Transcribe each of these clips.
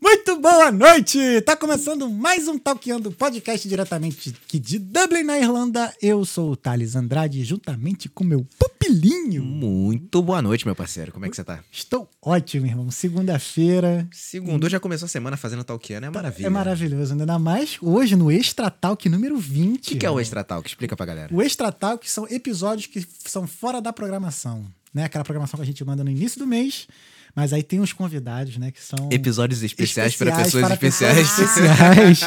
Muito boa noite! Tá começando mais um Talkando Podcast diretamente aqui de Dublin, na Irlanda. Eu sou o Thales Andrade, juntamente com meu pupilinho. Muito boa noite, meu parceiro. Como é que você tá? Estou ótimo, irmão. Segunda-feira. Segundo, já começou a semana fazendo Talkiano, é maravilha. É maravilhoso, ainda mais hoje no Extra Talk número 20. O que, que é o Extra Talk? Explica pra galera. O Extra Talk são episódios que são fora da programação, né? Aquela programação que a gente manda no início do mês. Mas aí tem uns convidados, né, que são Episódios especiais, para especiais pessoas para especiais. pessoas especiais.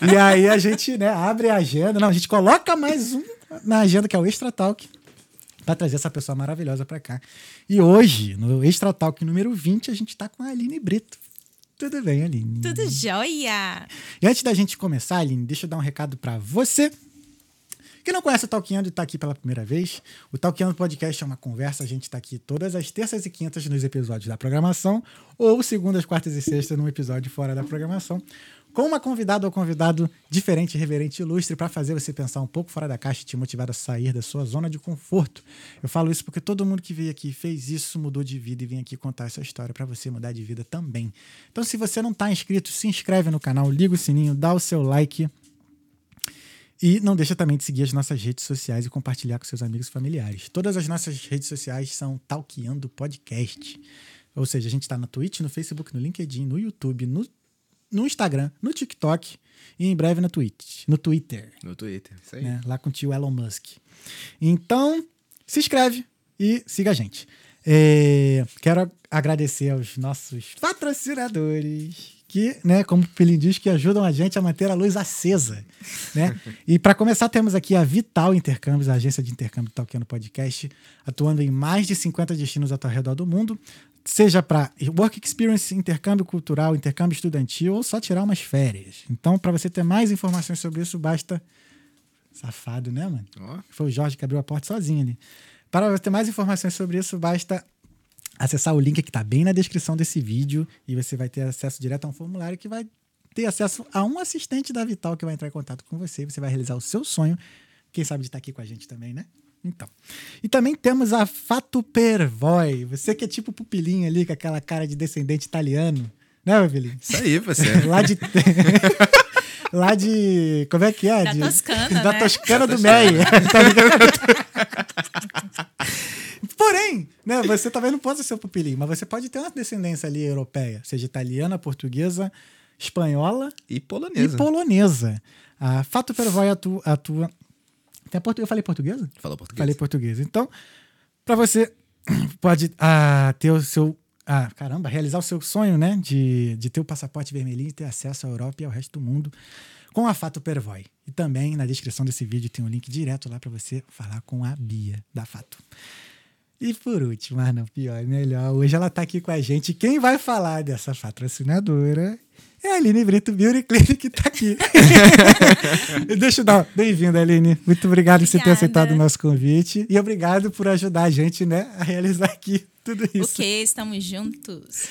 e aí a gente, né, abre a agenda. Não, a gente coloca mais um na agenda que é o Extra Talk para trazer essa pessoa maravilhosa para cá. E hoje, no Extra Talk número 20, a gente tá com a Aline Brito. Tudo bem, Aline? Tudo jóia! E antes da gente começar, Aline, deixa eu dar um recado para você que não conhece o Talkando e está aqui pela primeira vez. O Talkando Podcast é uma conversa, a gente está aqui todas as terças e quintas nos episódios da programação, ou segundas, quartas e sextas num episódio fora da programação, com uma convidada ou convidado diferente, reverente ilustre para fazer você pensar um pouco fora da caixa e te motivar a sair da sua zona de conforto. Eu falo isso porque todo mundo que veio aqui fez isso, mudou de vida e vem aqui contar essa história para você mudar de vida também. Então, se você não está inscrito, se inscreve no canal, liga o sininho, dá o seu like. E não deixa também de seguir as nossas redes sociais e compartilhar com seus amigos e familiares. Todas as nossas redes sociais são Talkeando Podcast. Ou seja, a gente está no Twitch, no Facebook, no LinkedIn, no YouTube, no, no Instagram, no TikTok e em breve no Twitch, no Twitter, No Twitter, isso aí. né? Lá com o tio Elon Musk. Então, se inscreve e siga a gente. É, quero agradecer aos nossos patrocinadores que, né, como o Pelim diz, que ajudam a gente a manter a luz acesa, né? E para começar, temos aqui a Vital Intercâmbios, a agência de intercâmbio do Talkando Podcast, atuando em mais de 50 destinos ao redor do mundo, seja para work experience, intercâmbio cultural, intercâmbio estudantil ou só tirar umas férias. Então, para você ter mais informações sobre isso, basta safado, né, mano? Ó, Foi o Jorge que abriu a porta sozinho ali. Para você ter mais informações sobre isso, basta acessar o link que está bem na descrição desse vídeo e você vai ter acesso direto a um formulário que vai ter acesso a um assistente da Vital que vai entrar em contato com você. Você vai realizar o seu sonho. Quem sabe de estar aqui com a gente também, né? Então. E também temos a Fato Pervoy. Você que é tipo pupilinho ali, com aquela cara de descendente italiano. Né, meu filhinho? isso aí, parceiro. Lá de. Lá de. Como é que é? Da De- Toscana, Da né? Toscana Da do. Meyer. Tá ligado? Porém, né, você talvez não possa ser o pupilinho, mas você pode ter uma descendência ali europeia, seja italiana, portuguesa, espanhola E polonesa. e polonesa. A Fato Pervoy atua. atua até portu... Eu falei portuguesa? Falou português. Falei português. Então, para você pode ah, ter o seu. Ah, caramba, realizar o seu sonho, né? De, de ter o passaporte vermelhinho e ter acesso à Europa e ao resto do mundo com a Fato Pervoy. E também na descrição desse vídeo tem um link direto lá para você falar com a Bia da Fato. E por último, mas não pior, melhor. Hoje ela tá aqui com a gente. Quem vai falar dessa patrocinadora é a Aline Brito Beauty Clinic que tá aqui. Deixa eu dar. Bem-vinda, Aline. Muito obrigado por você ter Obrigada. aceitado o nosso convite. E obrigado por ajudar a gente, né, a realizar aqui tudo isso. que? Estamos juntos.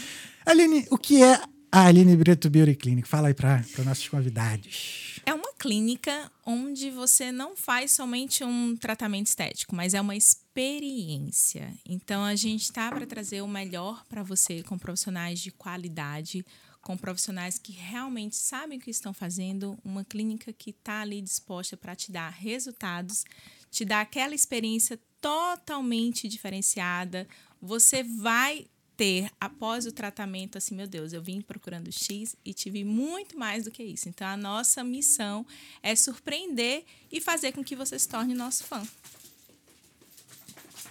Aline, o que é a Aline Brito Beauty Clinic? Fala aí para os nossos convidados. É uma clínica onde você não faz somente um tratamento estético, mas é uma experiência. Então a gente está para trazer o melhor para você com profissionais de qualidade, com profissionais que realmente sabem o que estão fazendo, uma clínica que está ali disposta para te dar resultados, te dar aquela experiência totalmente diferenciada. Você vai ter após o tratamento assim, meu Deus, eu vim procurando X e tive muito mais do que isso. Então a nossa missão é surpreender e fazer com que você se torne nosso fã.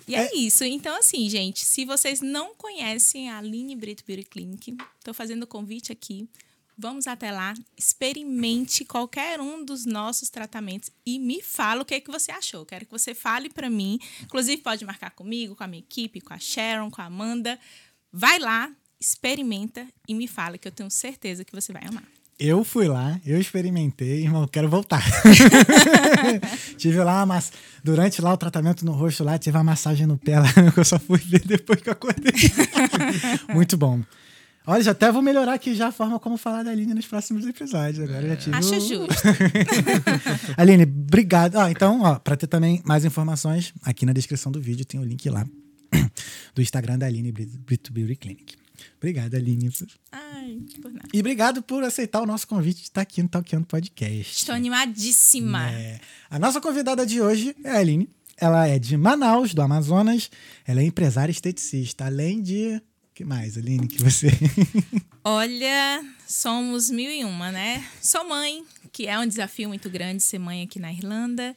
E é, É- isso. Então, assim, gente, se vocês não conhecem a Aline Brito Beauty Clinic, estou fazendo o convite aqui. Vamos até lá, experimente qualquer um dos nossos tratamentos e me fala o que, é que você achou. Quero que você fale para mim. Inclusive, pode marcar comigo, com a minha equipe, com a Sharon, com a Amanda. Vai lá, experimenta e me fala, que eu tenho certeza que você vai amar. Eu fui lá, eu experimentei, irmão, quero voltar. tive lá mass... durante lá o tratamento no rosto lá, tive uma massagem no pé lá, que eu só fui ver depois que eu acordei. Muito bom. Olha, já até vou melhorar aqui já a forma como falar da Aline nos próximos episódios. Agora já tive Acho o- justo. Aline, obrigado. Ó, então, ó, para ter também mais informações, aqui na descrição do vídeo tem o link lá do Instagram da Aline Brito Beauty Clinic. Obrigado, Aline. Ai, por nada. E obrigado por aceitar o nosso convite de estar aqui no Talkando Podcast. Estou animadíssima. É. A nossa convidada de hoje é a Aline. Ela é de Manaus, do Amazonas. Ela é empresária esteticista. Além de. O que mais, Aline, que você. Olha, somos mil e uma, né? Sou mãe, que é um desafio muito grande ser mãe aqui na Irlanda.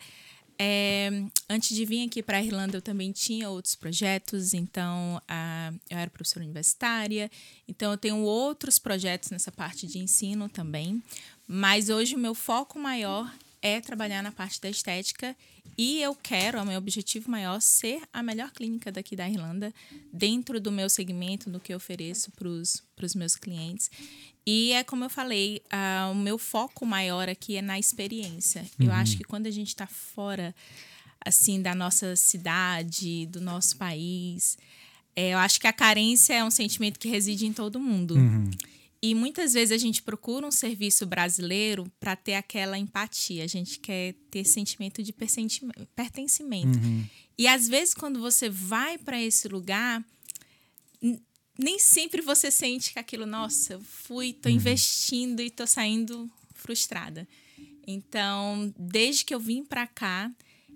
É, antes de vir aqui para a Irlanda, eu também tinha outros projetos, então a, eu era professora universitária, então eu tenho outros projetos nessa parte de ensino também. Mas hoje o meu foco maior é trabalhar na parte da estética e eu quero, é o meu objetivo maior, ser a melhor clínica daqui da Irlanda, dentro do meu segmento, do que eu ofereço para os meus clientes. E é como eu falei, uh, o meu foco maior aqui é na experiência. Uhum. Eu acho que quando a gente está fora, assim, da nossa cidade, do nosso país, é, eu acho que a carência é um sentimento que reside em todo mundo. Uhum. E muitas vezes a gente procura um serviço brasileiro para ter aquela empatia. A gente quer ter sentimento de pertencimento. Uhum. E às vezes, quando você vai para esse lugar, nem sempre você sente que aquilo, nossa, fui, tô uhum. investindo e tô saindo frustrada. Então, desde que eu vim para cá,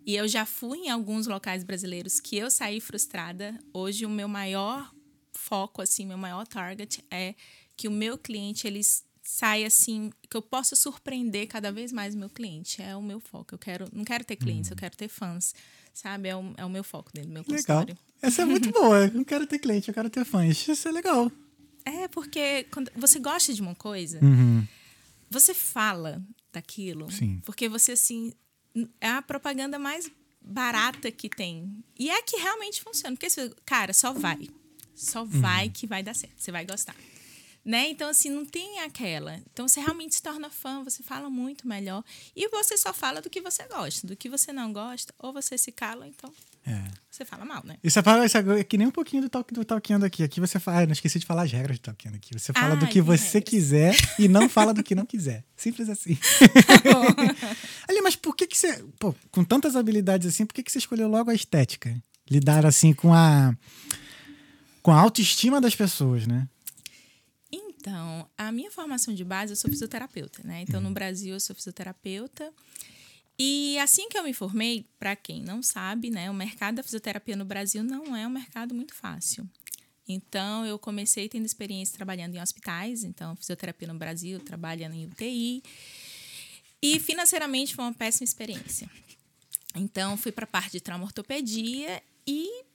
e eu já fui em alguns locais brasileiros que eu saí frustrada, hoje o meu maior foco, assim, meu maior target é que o meu cliente ele sai assim, que eu possa surpreender cada vez mais o meu cliente. É o meu foco. Eu quero, não quero ter clientes, eu uhum. quero ter fãs, sabe? É o, é o meu foco dentro do meu legal. consultório. Essa é muito boa. Eu não quero ter cliente, eu quero ter fãs. Isso é legal. É, porque quando você gosta de uma coisa, uhum. você fala daquilo. Sim. Porque você, assim, é a propaganda mais barata que tem. E é que realmente funciona. Porque, cara, só vai. Só vai uhum. que vai dar certo. Você vai gostar né? Então, assim, não tem aquela. Então, você realmente se torna fã, você fala muito melhor. E você só fala do que você gosta. Do que você não gosta, ou você se cala, então é. você fala mal, né? Isso é, isso é que nem um pouquinho do, talk, do Talkando aqui. Aqui você fala. Ah, não esqueci de falar as regras do Talkando aqui. Você fala ah, do que você regras. quiser e não fala do que não quiser. Simples assim. Tá Ali, mas por que, que você. Pô, com tantas habilidades assim, por que, que você escolheu logo a estética? Lidar assim com a. com a autoestima das pessoas, né? Então, a minha formação de base, eu sou fisioterapeuta, né? Então, no uhum. Brasil, eu sou fisioterapeuta. E assim que eu me formei, para quem não sabe, né, o mercado da fisioterapia no Brasil não é um mercado muito fácil. Então, eu comecei tendo experiência trabalhando em hospitais, então, fisioterapia no Brasil, trabalhando em UTI. E financeiramente foi uma péssima experiência. Então, fui para a parte de trauma ortopedia e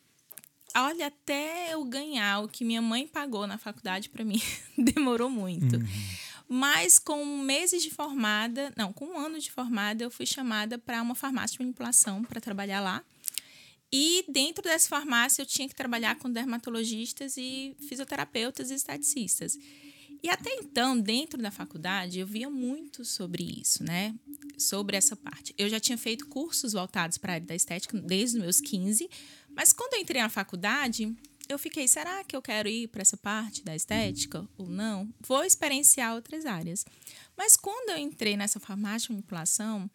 olha, até eu ganhar o que minha mãe pagou na faculdade para mim, demorou muito. Uhum. Mas com meses de formada, não, com um ano de formada, eu fui chamada para uma farmácia de manipulação para trabalhar lá. E dentro dessa farmácia eu tinha que trabalhar com dermatologistas e fisioterapeutas e esteticistas. E até então, dentro da faculdade, eu via muito sobre isso, né? Sobre essa parte. Eu já tinha feito cursos voltados para a área da estética desde os meus 15, mas quando eu entrei na faculdade, eu fiquei, será que eu quero ir para essa parte da estética ou não? Vou experienciar outras áreas. Mas quando eu entrei nessa farmácia de manipulação,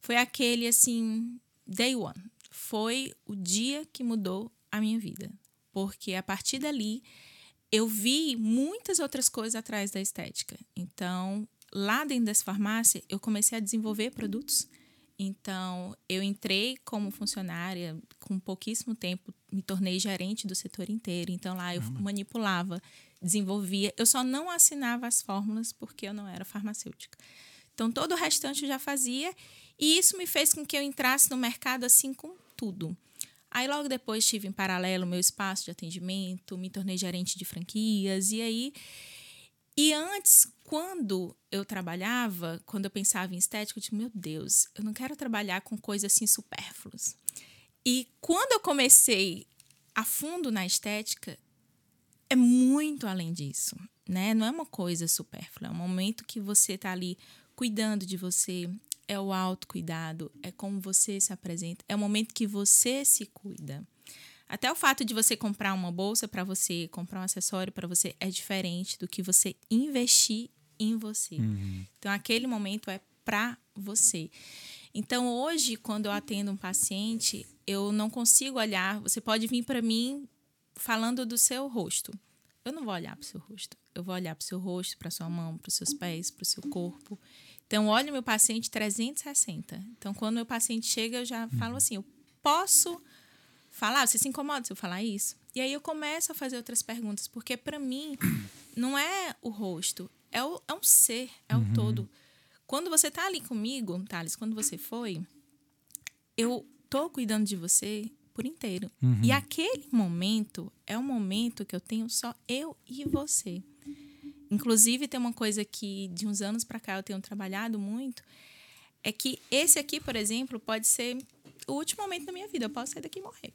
foi aquele assim, day one. Foi o dia que mudou a minha vida. Porque a partir dali eu vi muitas outras coisas atrás da estética. Então, lá dentro dessa farmácia, eu comecei a desenvolver produtos. Então, eu entrei como funcionária, com pouquíssimo tempo, me tornei gerente do setor inteiro. Então, lá eu manipulava, desenvolvia. Eu só não assinava as fórmulas porque eu não era farmacêutica. Então, todo o restante eu já fazia. E isso me fez com que eu entrasse no mercado assim com tudo. Aí logo depois tive em paralelo meu espaço de atendimento, me tornei gerente de franquias e aí e antes, quando eu trabalhava, quando eu pensava em estética, eu disse, meu Deus, eu não quero trabalhar com coisas assim supérfluas. E quando eu comecei a fundo na estética, é muito além disso, né? Não é uma coisa supérflua, é um momento que você está ali cuidando de você, é o autocuidado, é como você se apresenta, é o momento que você se cuida. Até o fato de você comprar uma bolsa para você, comprar um acessório para você, é diferente do que você investir em você. Uhum. Então, aquele momento é para você. Então, hoje, quando eu atendo um paciente, eu não consigo olhar. Você pode vir para mim falando do seu rosto. eu não vou olhar para o seu rosto. Eu vou olhar para o seu rosto, para sua mão, para os seus pés, para o seu corpo. Então, olho meu paciente 360. Então, quando o meu paciente chega, eu já falo assim: eu posso falar? Você se incomoda se eu falar isso? E aí eu começo a fazer outras perguntas, porque para mim não é o rosto, é, o, é um ser, é o todo. Quando você tá ali comigo, Thales, quando você foi, eu tô cuidando de você por inteiro. E aquele momento é um momento que eu tenho só eu e você. Inclusive, tem uma coisa que de uns anos para cá eu tenho trabalhado muito, é que esse aqui, por exemplo, pode ser o último momento da minha vida. Eu posso sair daqui e morrer.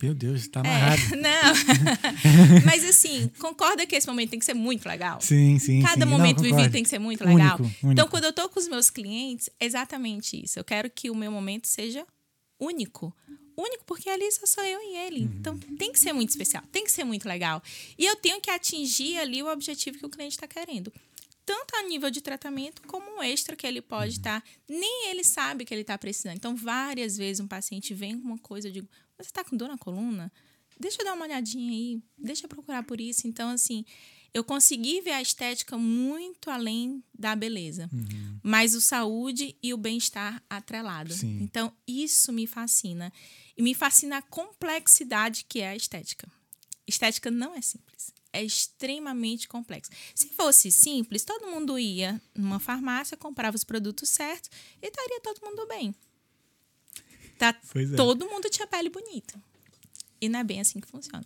Meu Deus, tá amarrado. É, não. Mas assim, concorda que esse momento tem que ser muito legal? Sim, sim. Cada sim. momento Não, vivido tem que ser muito Único, legal. único. Então, quando eu tô com os meus clientes, é exatamente isso. Eu quero que o meu momento seja único. Único porque ali só sou eu e ele. Uhum. Então, tem que ser muito especial, tem que ser muito legal. E eu tenho que atingir ali o objetivo que o cliente está querendo. Tanto a nível de tratamento, como um extra que ele pode Uhum. estar. nem ele sabe que ele está precisando. Então, várias vezes um paciente vem com uma coisa, eu digo, você está com dor na coluna? Deixa eu dar uma olhadinha aí, deixa eu procurar por isso. Então, assim, eu consegui ver a estética muito além da beleza, mas o saúde e o bem-estar atrelado. Sim. Então, isso me fascina. E me fascina a complexidade que é a estética. Estética não é simples. É extremamente complexo. Se fosse simples, todo mundo ia numa farmácia, comprava os produtos certos e estaria todo mundo bem. Tá, Pois é. Todo mundo tinha pele bonita. E não é bem assim que funciona.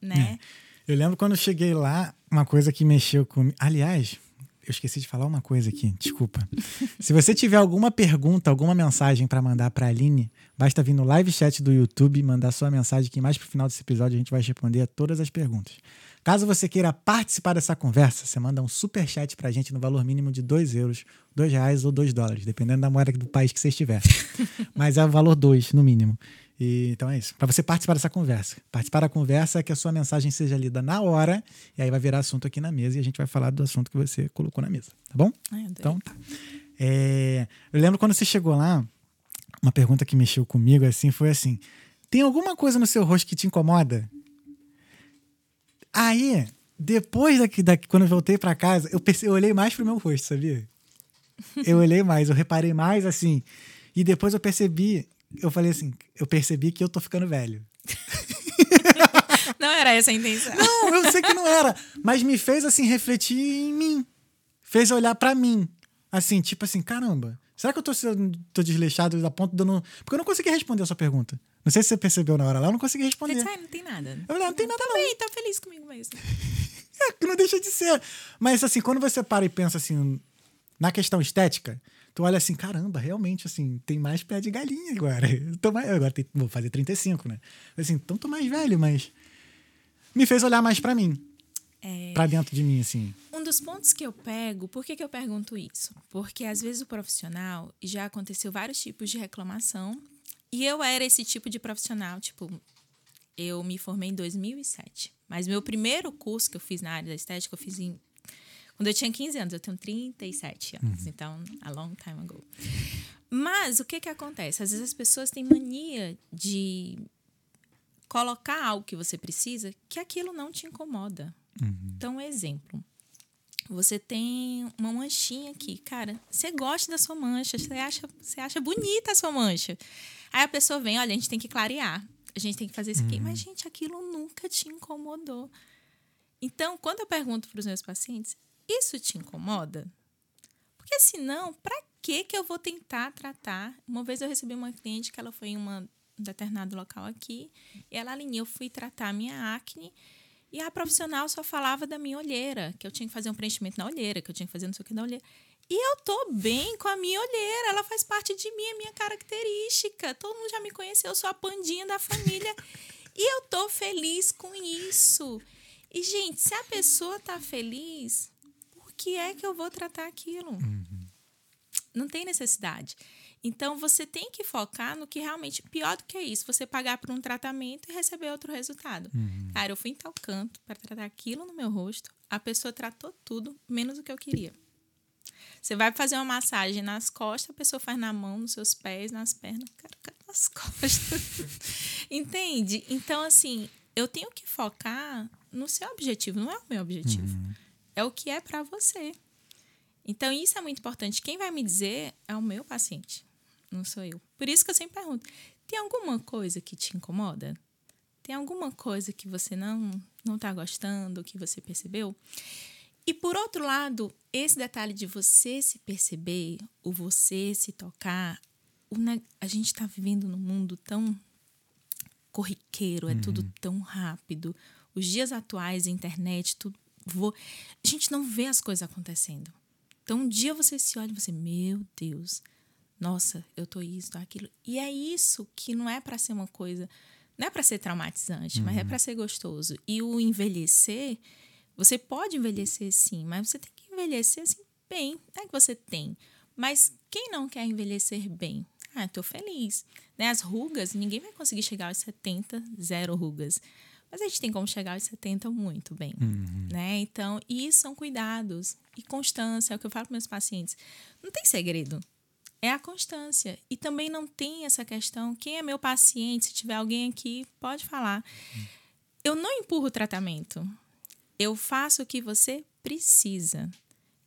Né? Eu lembro quando eu cheguei lá, uma coisa que mexeu comigo. Aliás, eu esqueci de falar uma coisa aqui, desculpa. Se você tiver alguma pergunta, alguma mensagem para mandar para a Aline, basta vir no live chat do YouTube, mandar sua mensagem que mais pro final desse episódio a gente vai responder a todas as perguntas. Caso você queira participar dessa conversa, você manda um super chat pra gente no valor mínimo de 2 euros, 2 reais ou 2 dólares, dependendo da moeda do país que você estiver. Mas é o valor 2, no mínimo. E, então é isso. Para você participar dessa conversa. Participar da conversa é que a sua mensagem seja lida na hora, e aí vai virar assunto aqui na mesa e a gente vai falar do assunto que você colocou na mesa, tá bom? Ai. Então tá. É, eu lembro quando você chegou lá, uma pergunta que mexeu comigo assim foi assim: tem alguma coisa no seu rosto que te incomoda? Aí, depois daqui, daqui quando eu voltei para casa, eu, perce- eu olhei mais pro meu rosto, sabia? Eu olhei mais, eu reparei mais assim. E depois eu percebi, eu falei assim, eu percebi que eu tô ficando velho. Não era essa a intenção. Não, eu sei que não era, mas me fez assim refletir em mim. Fez olhar pra mim. Assim, tipo assim, caramba. Será que eu tô, tô desleixado a ponto de eu não. Porque eu não consegui responder a sua pergunta. Não sei se você percebeu na hora lá, eu não consegui Você responder. disse, "Ai, não tem nada. Eu falei, ah, não tem nada não. Também, tá feliz comigo mesmo. É, que não deixa de ser. Mas assim, quando você para e pensa assim, na questão estética, tu olha assim, caramba, realmente, assim, tem mais pé de galinha agora. Eu tô mais, agora tem- vou fazer 35, né? Assim, então tô mais velho, mas me fez olhar mais pra mim. É. Pra dentro de mim, assim. Um dos pontos que eu pego, por que, que eu pergunto isso? Porque às vezes o profissional já aconteceu vários tipos de reclamação e eu era esse tipo de profissional, tipo, eu me formei em 2007, mas meu primeiro curso que eu fiz na área da estética eu fiz em quando eu tinha 15 anos, eu tenho 37 anos, então, a long time ago. Mas o que que acontece? Às vezes as pessoas têm mania de colocar algo que você precisa que aquilo não te incomoda. Então, exemplo. Você tem uma manchinha aqui. Cara, você gosta da sua mancha, você acha, você acha bonita a sua mancha. Aí a pessoa vem, olha, a gente tem que clarear. A gente tem que fazer isso aqui. Mas, gente, aquilo nunca te incomodou. Então, quando eu pergunto para os meus pacientes, isso te incomoda? Porque senão, para que que eu vou tentar tratar? Uma vez eu recebi uma cliente que ela foi em uma, um determinado local aqui e ela alinhou, eu fui tratar a minha acne e a profissional só falava da minha olheira, que eu tinha que fazer um preenchimento na olheira, que eu tinha que fazer não sei o que na olheira. E eu tô bem com a minha olheira, ela faz parte de mim, é minha característica. Todo mundo já me conheceu, eu sou a pandinha da família. e eu tô feliz com isso. E, gente, se a pessoa tá feliz, por que é que eu vou tratar aquilo? Não tem necessidade. Então, você tem que focar no que realmente. Pior do que isso, você pagar por um tratamento e receber outro resultado. Cara, eu fui em tal canto para tratar aquilo no meu rosto, a pessoa tratou tudo, menos o que eu queria. Você vai fazer uma massagem nas costas, a pessoa faz na mão, nos seus pés, nas pernas, cara, cara, nas costas. Entende? Então, assim, eu tenho que focar no seu objetivo, não é o meu objetivo. É o que é para você. Então, isso é muito importante. Quem vai me dizer é o meu paciente, não sou eu. Por isso que eu sempre pergunto: tem alguma coisa que te incomoda? Tem alguma coisa que você não não está gostando, que você percebeu? E por outro lado, esse detalhe de você se perceber, o você se tocar, a gente está vivendo num mundo tão corriqueiro, é tudo tão rápido. Os dias atuais, a internet, tudo. vo- A gente não vê as coisas acontecendo. Então, um dia você se olha e você, meu Deus, nossa, eu tô isso, tô aquilo. E é isso que não é para ser uma coisa, não é para ser traumatizante, mas é para ser gostoso. E o envelhecer, você pode envelhecer sim, mas você tem que envelhecer assim bem. Não é que você tem, mas quem não quer envelhecer bem? Ah, tô feliz. Né? As rugas, ninguém vai conseguir chegar aos 70, zero rugas. Mas a gente tem como chegar aos 70 muito bem, né? Então, e são cuidados e constância, é o que eu falo para meus pacientes. Não tem segredo. É a constância. E também não tem essa questão, quem é meu paciente, se tiver alguém aqui, pode falar. Eu não empurro o tratamento. Eu faço o que você precisa.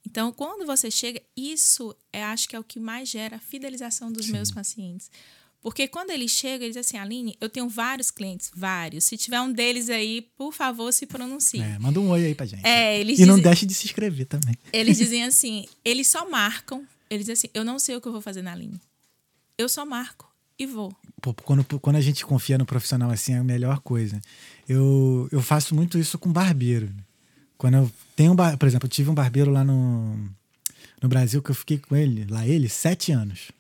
Então, quando você chega, isso é, acho que é o que mais gera a fidelização dos meus pacientes. Porque quando eles chegam, eles dizem assim, Aline, eu tenho vários clientes, vários. Se tiver um deles aí, por favor, se pronuncie. É, manda um oi aí pra gente. É, eles e não dizem- deixe de se inscrever também. Eles dizem assim, eles só marcam. Eles dizem assim, eu não sei o que eu vou fazer na linha. Eu só marco e vou. Pô, quando, quando a gente confia no profissional assim, é a melhor coisa. Eu, eu faço muito isso com barbeiro. Quando eu tenho um bar, por exemplo, eu tive um barbeiro lá no, no Brasil que eu fiquei com ele, lá ele, sete anos.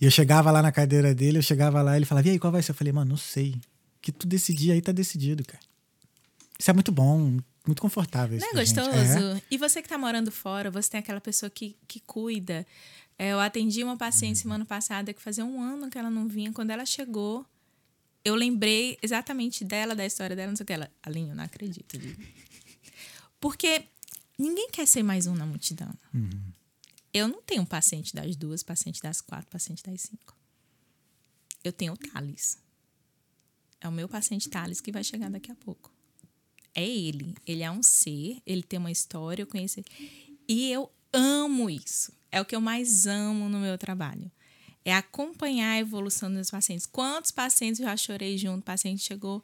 E eu chegava lá na cadeira dele, eu chegava lá, ele falava, e aí, qual vai ser? Eu falei, mano, não sei. Que tu decidir aí tá decidido, cara. Isso é muito bom, muito confortável. Não é gente. gostoso? E você que tá morando fora, você tem aquela pessoa que, que cuida. É, eu atendi uma paciente semana passada que fazia um ano que ela não vinha. Quando ela chegou, eu lembrei exatamente dela, da história dela, não sei o que. Ela, Alinho, eu não acredito. Porque ninguém quer ser mais um na multidão. Eu não tenho paciente das duas, paciente das quatro, paciente das cinco. Eu tenho o Thales. É o meu paciente Thales que vai chegar daqui a pouco. É ele. Ele é um ser, ele tem uma história, eu conheço ele. E eu amo isso. É o que eu mais amo no meu trabalho. É acompanhar a evolução dos meus pacientes. Quantos pacientes eu já chorei junto? O paciente chegou.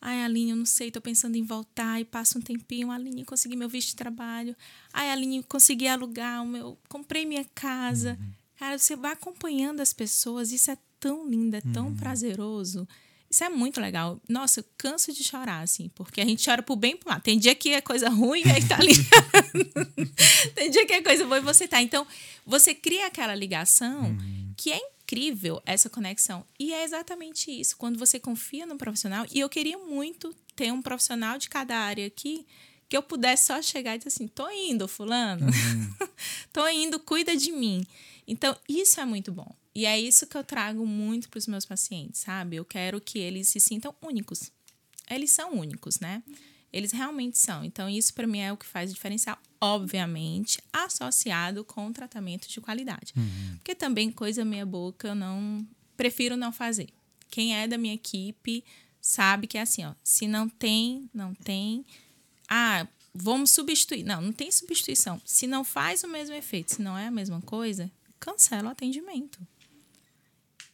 Ai, Aline, eu não sei, tô pensando em voltar. E passa um tempinho. Aline, consegui meu visto de trabalho. Ai, Aline, consegui alugar o meu. Comprei minha casa. Cara, você vai acompanhando as pessoas. Isso é tão lindo, é tão prazeroso. Isso é muito legal. Nossa, eu canso de chorar, assim, porque a gente chora pro bem e pro mal. Tem dia que é coisa ruim e aí tá ligado. Tem dia que é coisa boa e você tá. Então, você cria aquela ligação que é incrível essa conexão. E é exatamente isso. Quando você confia no profissional, e eu queria muito ter um profissional de cada área aqui que eu pudesse só chegar e dizer assim: tô indo, fulano. tô indo, cuida de mim. Então, isso é muito bom. E é isso que eu trago muito para os meus pacientes, sabe? Eu quero que eles se sintam únicos. Eles são únicos, né? Eles realmente são. Então, isso para mim é o que faz diferencial, obviamente, associado com tratamento de qualidade. Porque também coisa meia boca eu não prefiro não fazer. Quem é da minha equipe sabe que é assim, ó, se não tem, não tem. Ah, vamos substituir. Não, não tem substituição. Se não faz o mesmo efeito, se não é a mesma coisa, cancela o atendimento.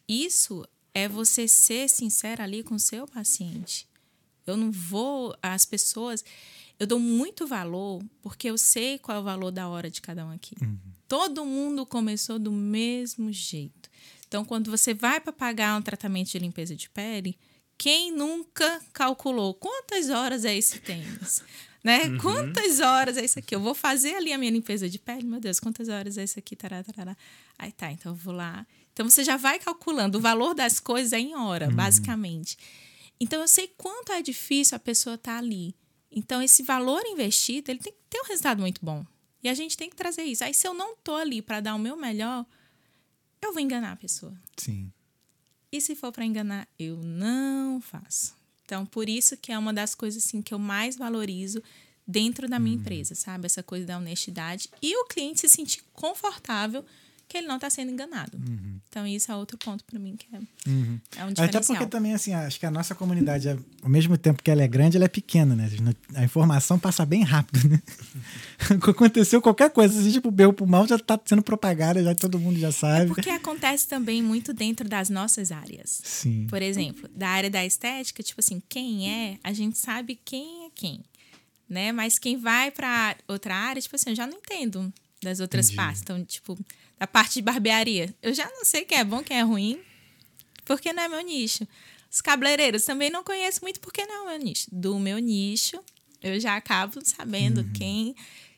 Isso é você ser sincera ali com o seu paciente. Eu não vou. As pessoas. Eu dou muito valor porque eu sei qual é o valor da hora de cada um aqui. Todo mundo começou do mesmo jeito. Então, quando você vai para pagar um tratamento de limpeza de pele, quem nunca calculou quantas horas é esse tênis? Né? Quantas horas é isso aqui? Eu vou fazer ali a minha limpeza de pele, meu Deus, quantas horas é isso aqui? Tará, tarará. Aí tá, então eu vou lá. Então você já vai calculando. O valor das coisas é em hora, basicamente. Então eu sei quanto é difícil a pessoa estar ali. Então esse valor investido, ele tem que ter um resultado muito bom. E a gente tem que trazer isso. Aí se eu não tô ali para dar o meu melhor, eu vou enganar a pessoa. Sim. E se for para enganar, eu não faço. Então, por isso que é uma das coisas assim que eu mais valorizo dentro da minha empresa, sabe? Essa coisa da honestidade e o cliente se sentir confortável que ele não está sendo enganado. Então, isso é outro ponto para mim que é, Uhum. é um Até diferencial. porque também, assim, acho que a nossa comunidade, é- ao mesmo tempo que ela é grande, ela é pequena, né? A informação passa bem rápido, né? Aconteceu qualquer coisa, assim, tipo, berro pro mal já tá sendo propagada, já todo mundo já sabe. Porque acontece também muito dentro das nossas áreas. Sim. Por exemplo, da área da estética, tipo assim, quem é, a gente sabe quem é quem, né? Mas quem vai para outra área, tipo assim, eu já não entendo das outras Entendi. partes. Então, tipo, da parte de barbearia, eu já não sei quem é bom, quem é ruim, porque não é meu nicho. Os cabeleireiros também não conheço muito porque não é meu nicho. Do meu nicho, eu já acabo sabendo Uhum. quem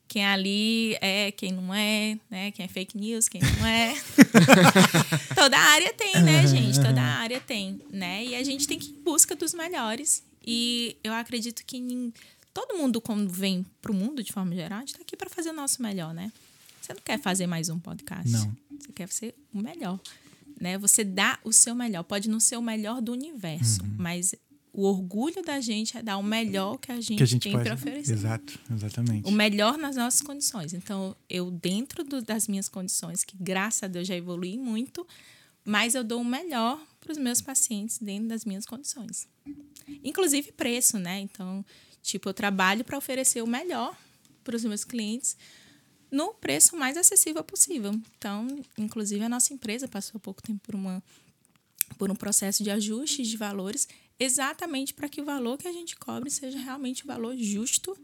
quem ali é, quem não é, né? Quem é fake news, quem não é. Toda área tem, né, gente? Toda área tem, né? E a gente tem que ir em busca dos melhores. E eu acredito que todo mundo, quando vem pro mundo, de forma geral, a gente tá aqui para fazer o nosso melhor, né? Você não quer fazer mais um podcast. Não. Você quer ser o melhor. Né? Você dá o seu melhor. Pode não ser o melhor do universo, Uhum. mas o orgulho da gente é dar o melhor que a gente, Que a gente tem para oferecer Exato, exatamente. o melhor nas nossas condições. Então, eu, dentro do- das minhas condições, que graças a Deus já evolui muito, mas eu dou o melhor para os meus pacientes dentro das minhas condições. Inclusive preço, né? Então, tipo, eu trabalho para oferecer o melhor para os meus clientes no preço mais acessível possível. Então, inclusive, a nossa empresa passou pouco tempo por uma por um processo de ajuste de valores, exatamente para que o valor que a gente cobre seja realmente o valor justo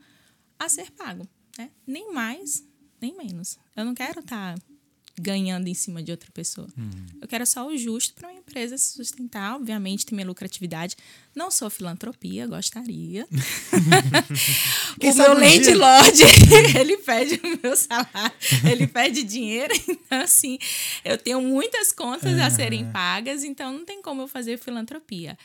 a ser pago, né? Nem mais, nem menos. Eu não quero estar ganhando em cima de outra pessoa. Eu quero só o justo para uma empresa se sustentar, obviamente tem minha lucratividade. Não sou filantropia, gostaria. O meu lady dia- lord, ele pede o meu salário, ele pede dinheiro, então assim, eu tenho muitas contas a serem pagas, então não tem como eu fazer filantropia.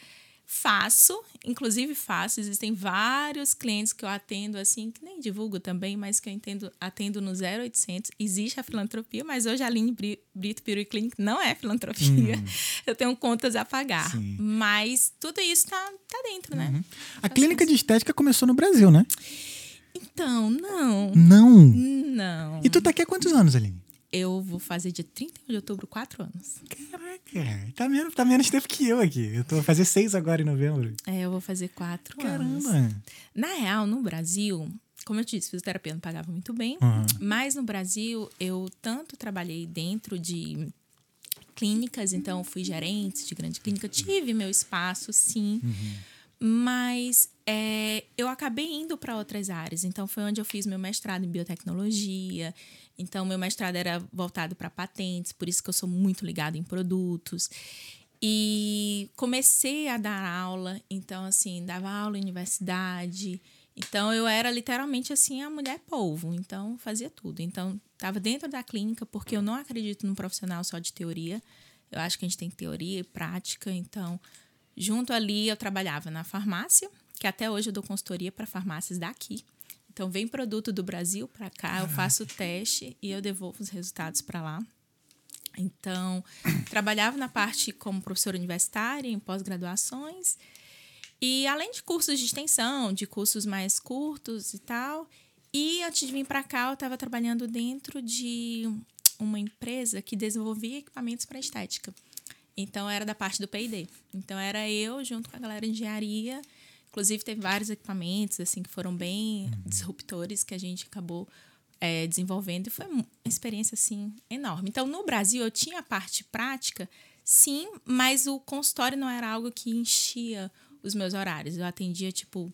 Faço, inclusive faço, existem vários clientes que eu atendo assim, que nem divulgo também, mas que eu entendo, atendo no 0800. Existe a filantropia, mas hoje a Aline Bri- Brito Beauty Clinic não é filantropia. Eu tenho contas a pagar. Sim. Mas tudo isso tá, tá dentro, né? A clínica de estética começou no Brasil, né? Então, não. Não. Não. E tu tá aqui há quantos anos, Aline? Eu vou fazer dia 31 de outubro, quatro anos. Caraca, tá menos, tá menos tempo que eu aqui. Eu tô a fazer seis agora em novembro. É, eu vou fazer quatro anos. Caramba. Na real, no Brasil, como eu te disse, fisioterapia não pagava muito bem, Uhum. mas no Brasil eu tanto trabalhei dentro de clínicas, então fui gerente de grande clínica, tive meu espaço, sim, mas é, eu acabei indo para outras áreas. Então foi onde eu fiz meu mestrado em biotecnologia. Então meu mestrado era voltado para patentes, por isso que eu sou muito ligada em produtos. E comecei a dar aula, então assim, dava aula em universidade. Então eu era literalmente assim a mulher polvo, então fazia tudo. Então estava dentro da clínica porque eu não acredito num profissional só de teoria. Eu acho que a gente tem teoria e prática, então junto ali eu trabalhava na farmácia, que até hoje eu dou consultoria para farmácias daqui. Então vem produto do Brasil para cá, eu faço o teste e eu devolvo os resultados para lá. Então, trabalhava na parte como professora universitária, em pós-graduações, e além de cursos de extensão, de cursos mais curtos e tal. E antes de vir para cá, eu estava trabalhando dentro de uma empresa que desenvolvia equipamentos para estética. Então, era da parte do P&D. Então, era eu junto com a galera de engenharia. Inclusive, teve vários equipamentos assim que foram bem disruptores que a gente acabou é, desenvolvendo e foi uma experiência assim enorme. Então, no Brasil, eu tinha a parte prática, sim, mas o consultório não era algo que enchia os meus horários. Eu atendia, tipo,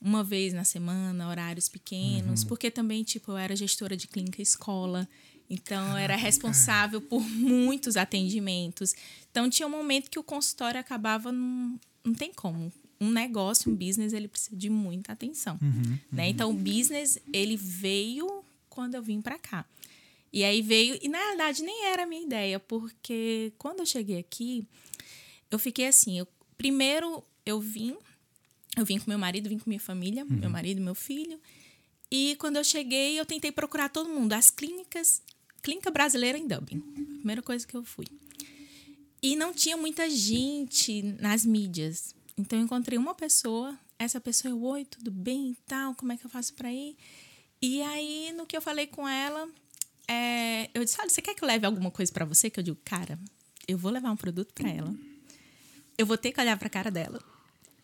uma vez na semana, horários pequenos, porque também, tipo, eu era gestora de clínica escola. Então, eu era responsável por muitos atendimentos. Então, tinha um momento que o consultório acabava. Num, não tem como. Um negócio, um business, ele precisa de muita atenção. Né? Então, o business, ele veio quando eu vim para cá. E aí veio. E na realidade, nem era a minha ideia, porque quando eu cheguei aqui, eu fiquei assim. Eu, primeiro, eu vim. Eu vim com meu marido, vim com minha família, meu marido, meu filho. E quando eu cheguei, eu tentei procurar todo mundo, as clínicas, clínica brasileira em Dublin. Primeira coisa que eu fui. E não tinha muita gente nas mídias. Então eu encontrei uma pessoa, essa pessoa eu, oi, tudo bem e tal, como é que eu faço para ir? E aí, no que eu falei com ela, é, eu disse, olha, você quer que eu leve alguma coisa para você? Que eu digo, cara, eu vou levar um produto para ela. Eu vou ter que olhar para a cara dela.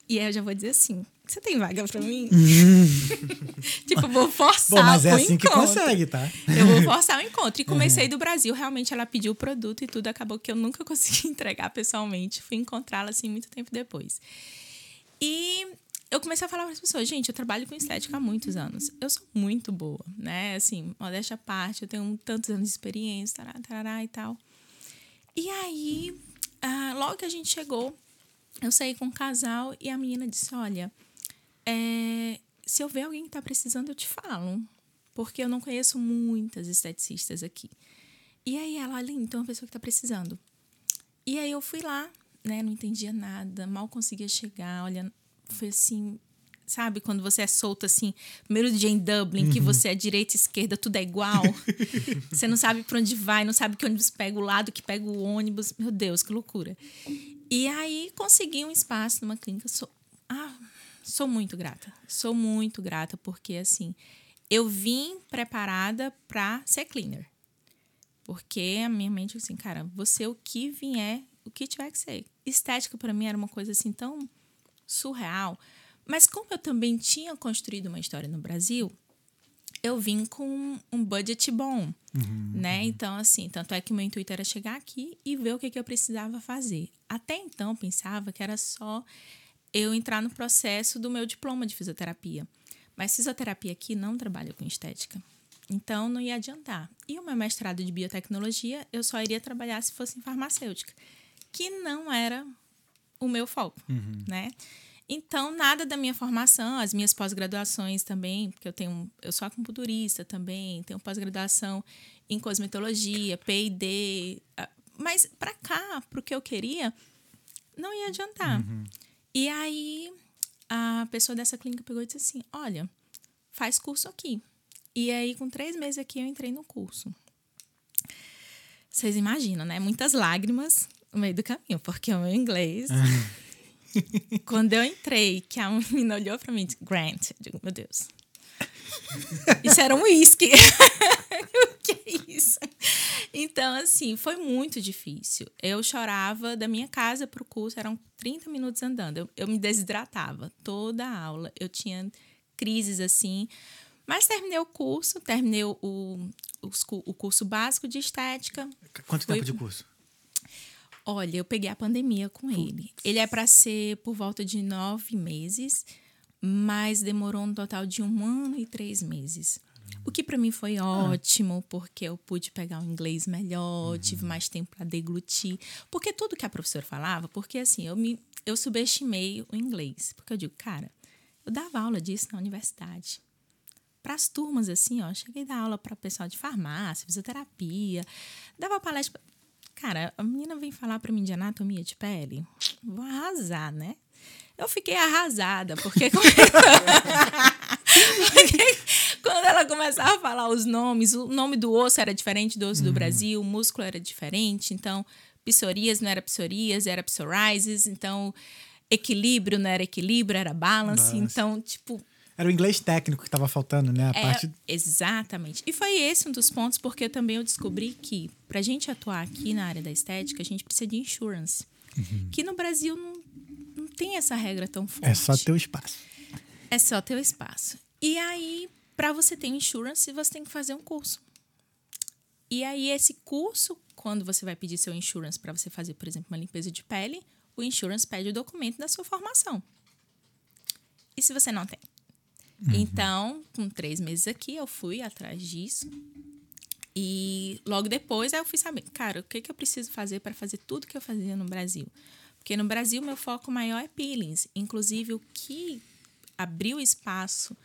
E aí eu já vou dizer assim: você tem vaga para mim? tipo, vou forçar Bom, mas é o assim que encontro. consegue, tá? Eu vou forçar o encontro. E comecei do Brasil. Realmente, ela pediu o produto e tudo. Acabou que eu nunca consegui entregar pessoalmente. Fui encontrá-la, assim, muito tempo depois. E eu comecei a falar para as pessoas, gente, eu trabalho com estética há muitos anos. Eu sou muito boa, né? Assim, modéstia à parte, eu tenho tantos anos de experiência, tará, tará e tal. E aí, ah, logo que a gente chegou, eu saí com um casal e a menina disse, olha, é, se eu ver alguém que está precisando, eu te falo. Porque eu não conheço muitas esteticistas aqui. E aí ela, olha, então é uma pessoa que está precisando. E aí eu fui lá, né? Não entendia nada, mal conseguia chegar. Olha, foi assim, sabe? Quando você é solto assim, primeiro dia em Dublin, que você é direita e esquerda, tudo é igual. você não sabe para onde vai, não sabe que ônibus pega o lado, que pega o ônibus. Meu Deus, que loucura. E aí consegui um espaço numa clínica. Sou, ah, sou muito grata. Sou muito grata, porque assim, eu vim preparada para ser cleaner. Porque a minha mente assim, cara, você o que vier, o que tiver que ser. Estética para mim era uma coisa assim tão surreal. Mas como eu também tinha construído uma história no Brasil, eu vim com um budget bom, uhum, né? Então, assim, tanto é que meu intuito era chegar aqui e ver o que, que eu precisava fazer. Até então, pensava que era só eu entrar no processo do meu diploma de fisioterapia. Mas fisioterapia aqui não trabalha com estética. Então, não ia adiantar. E o meu mestrado de biotecnologia, eu só iria trabalhar se fosse em farmacêutica, que não era o meu foco, uhum. né? Então, nada da minha formação, as minhas pós-graduações também, porque eu tenho, eu sou acupunturista também, tenho pós-graduação em cosmetologia, P&D, mas para cá, para o que eu queria, não ia adiantar. Uhum. E aí a pessoa dessa clínica pegou e disse assim: Olha, faz curso aqui. E aí, com três meses aqui, eu entrei no curso. Vocês imaginam, né? Muitas lágrimas no meio do caminho, porque o meu inglês. quando eu entrei, que a menina olhou pra mim e disse: Grant, eu digo, meu Deus. Isso era um uísque. o que é isso? Então, assim, foi muito difícil. Eu chorava da minha casa para o curso, eram 30 minutos andando. Eu, eu me desidratava toda a aula. Eu tinha crises assim. Mas terminei o curso, terminei o, o, o curso básico de estética. Quanto foi... tempo de curso? Olha, eu peguei a pandemia com Putz. ele. Ele é para ser por volta de nove meses, mas demorou um total de um ano e três meses. O que para mim foi ah. ótimo, porque eu pude pegar um inglês melhor, uhum. tive mais tempo para deglutir. Porque tudo que a professora falava, porque assim, eu me eu subestimei o inglês. Porque eu digo, cara, eu dava aula disso na universidade. Para as turmas, assim, ó, cheguei a dar aula para pessoal de farmácia, fisioterapia, dava palestra. Cara, a menina vem falar para mim de anatomia de pele, vou arrasar, né? Eu fiquei arrasada, porque. porque quando ela começava a falar os nomes, o nome do osso era diferente do osso uhum. do Brasil, o músculo era diferente, então psorias não era psorias, era psoriasis, então equilíbrio não era equilíbrio, era balance, balance. então tipo era o inglês técnico que estava faltando, né? A é, parte... Exatamente. E foi esse um dos pontos, porque também eu descobri que, para a gente atuar aqui na área da estética, a gente precisa de insurance. Uhum. Que no Brasil não, não tem essa regra tão forte. É só ter o espaço. É só ter o espaço. E aí, para você ter insurance, você tem que fazer um curso. E aí, esse curso, quando você vai pedir seu insurance para você fazer, por exemplo, uma limpeza de pele, o insurance pede o documento da sua formação. E se você não tem? Uhum. Então, com três meses aqui, eu fui atrás disso. E logo depois, eu fui saber, cara, o que, que eu preciso fazer para fazer tudo que eu fazia no Brasil? Porque no Brasil, meu foco maior é peelings. Inclusive, o que abriu espaço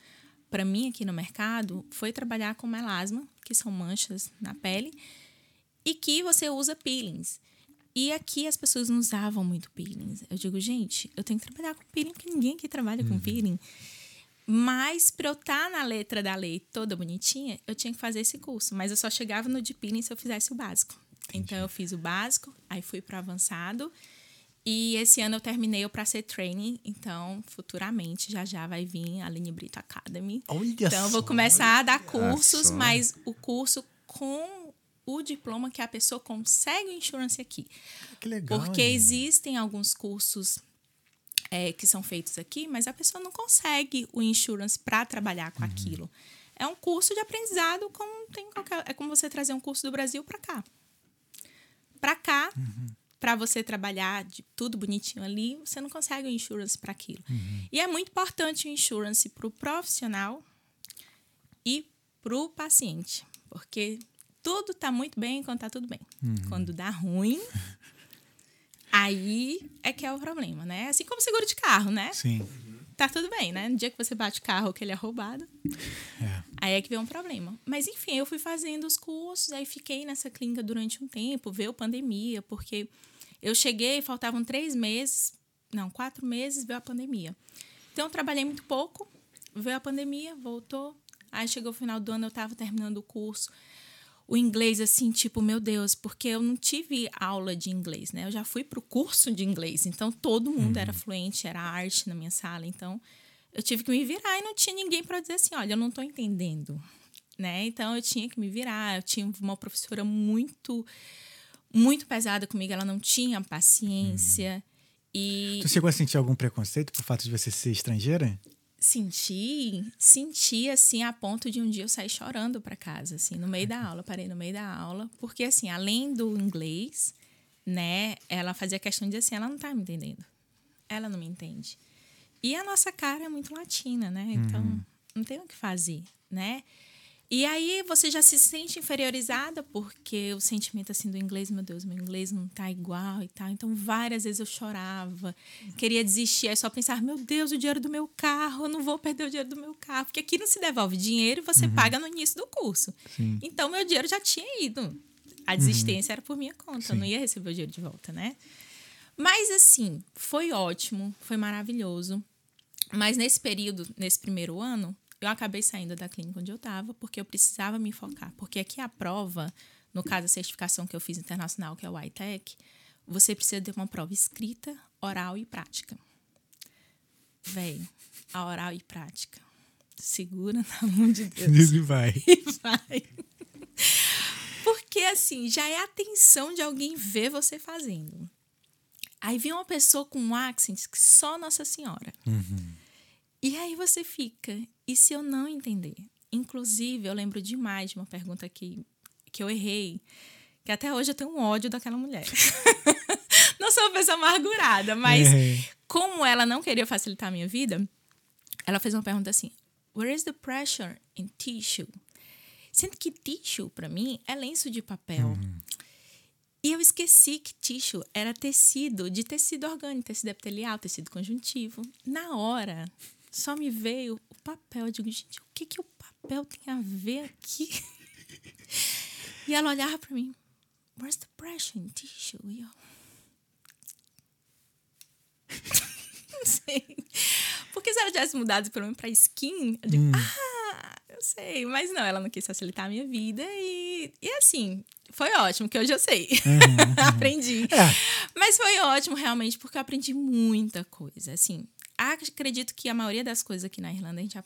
para mim aqui no mercado foi trabalhar com melasma, que são manchas na pele, e que você usa peelings. E aqui as pessoas não usavam muito peelings. Eu digo, gente, eu tenho que trabalhar com peeling, porque ninguém aqui trabalha uhum. com peeling. Mas para eu estar tá na letra da lei toda bonitinha, eu tinha que fazer esse curso. Mas eu só chegava no de peeling se eu fizesse o básico. Entendi. Então eu fiz o básico, aí fui para avançado. E esse ano eu terminei o para ser training, então futuramente já já vai vir a Aline Brito Academy. Olha então eu vou começar a dar cursos, mas o curso com o diploma que a pessoa consegue o insurance aqui. Que legal. Porque gente. existem alguns cursos é, que são feitos aqui, mas a pessoa não consegue o insurance para trabalhar com aquilo. É um curso de aprendizado como tem qualquer, é como você trazer um curso do Brasil para cá. Para cá, para você trabalhar de tudo bonitinho ali, você não consegue o insurance para aquilo. E é muito importante o insurance para o profissional e para o paciente, porque tudo está muito bem quando está tudo bem. Quando dá ruim, aí é que é o problema, né? Assim como seguro de carro, né? Sim. Tá tudo bem, né? No dia que você bate o carro que ele é roubado, É. aí é que vem um problema. Mas enfim, eu fui fazendo os cursos, aí fiquei nessa clínica durante um tempo, veio pandemia, porque eu cheguei, faltavam três meses, não, quatro meses, veio a pandemia. Então eu trabalhei muito pouco, veio a pandemia, voltou. Aí chegou o final do ano, eu tava terminando o curso. O inglês, assim, tipo, meu Deus, porque eu não tive aula de inglês, né? Eu já fui pro curso de inglês, então todo mundo era fluente, era arte na minha sala. Então eu tive que me virar e não tinha ninguém para dizer assim: olha, eu não tô entendendo, né? Então eu tinha que me virar. Eu tinha uma professora muito, muito pesada comigo, ela não tinha paciência. E Tu chegou a sentir algum preconceito por fato de você ser estrangeira? Senti, senti assim a ponto de um dia eu sair chorando para casa, assim, no meio da aula, parei no meio da aula, porque assim, além do inglês, né, ela fazia questão de assim, ela não tá me entendendo. Ela não me entende. E a nossa cara é muito latina, né? Então, não tem o que fazer, né? E aí você já se sente inferiorizada porque o sentimento assim do inglês, meu Deus, meu inglês não tá igual e tal. Então várias vezes eu chorava, queria desistir, aí só pensar, meu Deus, o dinheiro do meu carro, eu não vou perder o dinheiro do meu carro, porque aqui não se devolve dinheiro, você paga no início do curso. Sim. Então meu dinheiro já tinha ido. A desistência era por minha conta, eu não ia receber o dinheiro de volta, né? Mas assim, foi ótimo, foi maravilhoso. Mas nesse período, nesse primeiro ano, eu acabei saindo da clínica onde eu estava porque eu precisava me focar. Porque aqui a prova, no caso a certificação que eu fiz internacional, que é o ITEC, você precisa ter uma prova escrita, oral e prática. Véi, a oral e prática. Segura na mão de Deus E vai. e vai. Porque assim, já é a atenção de alguém ver você fazendo. Aí vem uma pessoa com um accent que só Nossa Senhora. E aí você fica, e se eu não entender? Inclusive, eu lembro demais de uma pergunta que, que eu errei, que até hoje eu tenho um ódio daquela mulher. não sou uma pessoa amargurada, mas É. como ela não queria facilitar a minha vida, ela fez uma pergunta assim: Where is the pressure in tissue? Sendo que tissue, para mim, é lenço de papel. E eu esqueci que tissue era tecido, de tecido orgânico, tecido epitelial, tecido conjuntivo. Na hora, só me veio o papel. Eu digo, gente, o que, que o papel tem a ver aqui? e ela olhava para mim, where's the pressure in tissue? E eu... Não sei. Porque se ela tivesse mudado pelo menos pra skin, eu digo, ah, eu sei. Mas não, ela não quis facilitar a minha vida e, e assim, foi ótimo, que hoje eu sei. aprendi. É. Mas foi ótimo, realmente, porque eu aprendi muita coisa. Assim, acredito que a maioria das coisas aqui na Irlanda a gente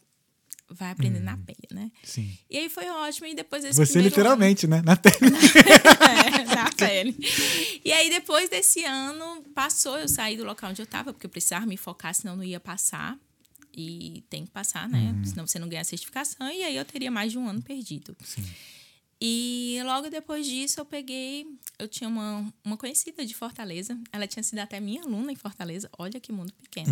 vai aprender na peia, né? Sim. E aí foi ótimo. E depois desse Você primeiro ano- literalmente, né? Na tela. é, na pele. E aí, depois desse ano, passou, eu saí do local onde eu tava, porque eu precisava me focar, senão não ia passar. E tem que passar, né? Senão você não ganha a certificação. E aí eu teria mais de um ano perdido. Sim. E logo depois disso, eu peguei. Eu tinha uma, uma conhecida de Fortaleza. Ela tinha sido até minha aluna em Fortaleza. Olha que mundo pequeno.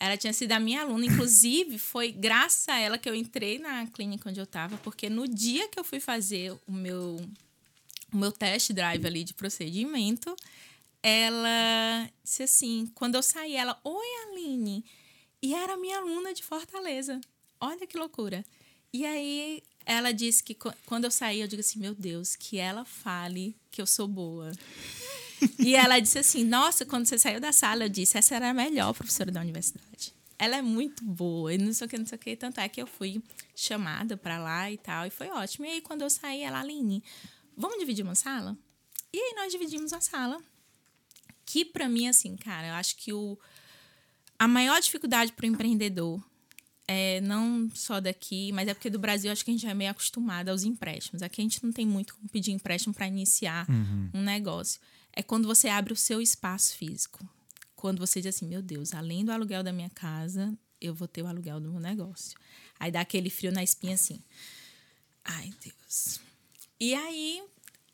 Ela tinha sido a minha aluna. Inclusive, foi graças a ela que eu entrei na clínica onde eu estava, porque no dia que eu fui fazer o meu, o meu test drive ali de procedimento, ela disse assim: quando eu saí, ela, Oi, Aline. E era minha aluna de Fortaleza. Olha que loucura. E aí ela disse que quando eu saí, eu digo assim: Meu Deus, que ela fale que eu sou boa. E ela disse assim: Nossa, quando você saiu da sala, eu disse: Essa era a melhor professora da universidade. Ela é muito boa, e não sei o que, não sei o que. Tanto é que eu fui chamada pra lá e tal, e foi ótimo. E aí, quando eu saí, ela, Aline, vamos dividir uma sala? E aí, nós dividimos a sala. Que pra mim, assim, cara, eu acho que o, a maior dificuldade pro empreendedor é, não só daqui, mas é porque do Brasil acho que a gente já é meio acostumado aos empréstimos. Aqui a gente não tem muito como pedir empréstimo para iniciar um negócio. É quando você abre o seu espaço físico. Quando você diz assim, meu Deus, além do aluguel da minha casa, eu vou ter o aluguel do meu negócio. Aí dá aquele frio na espinha assim. Ai, Deus. E aí,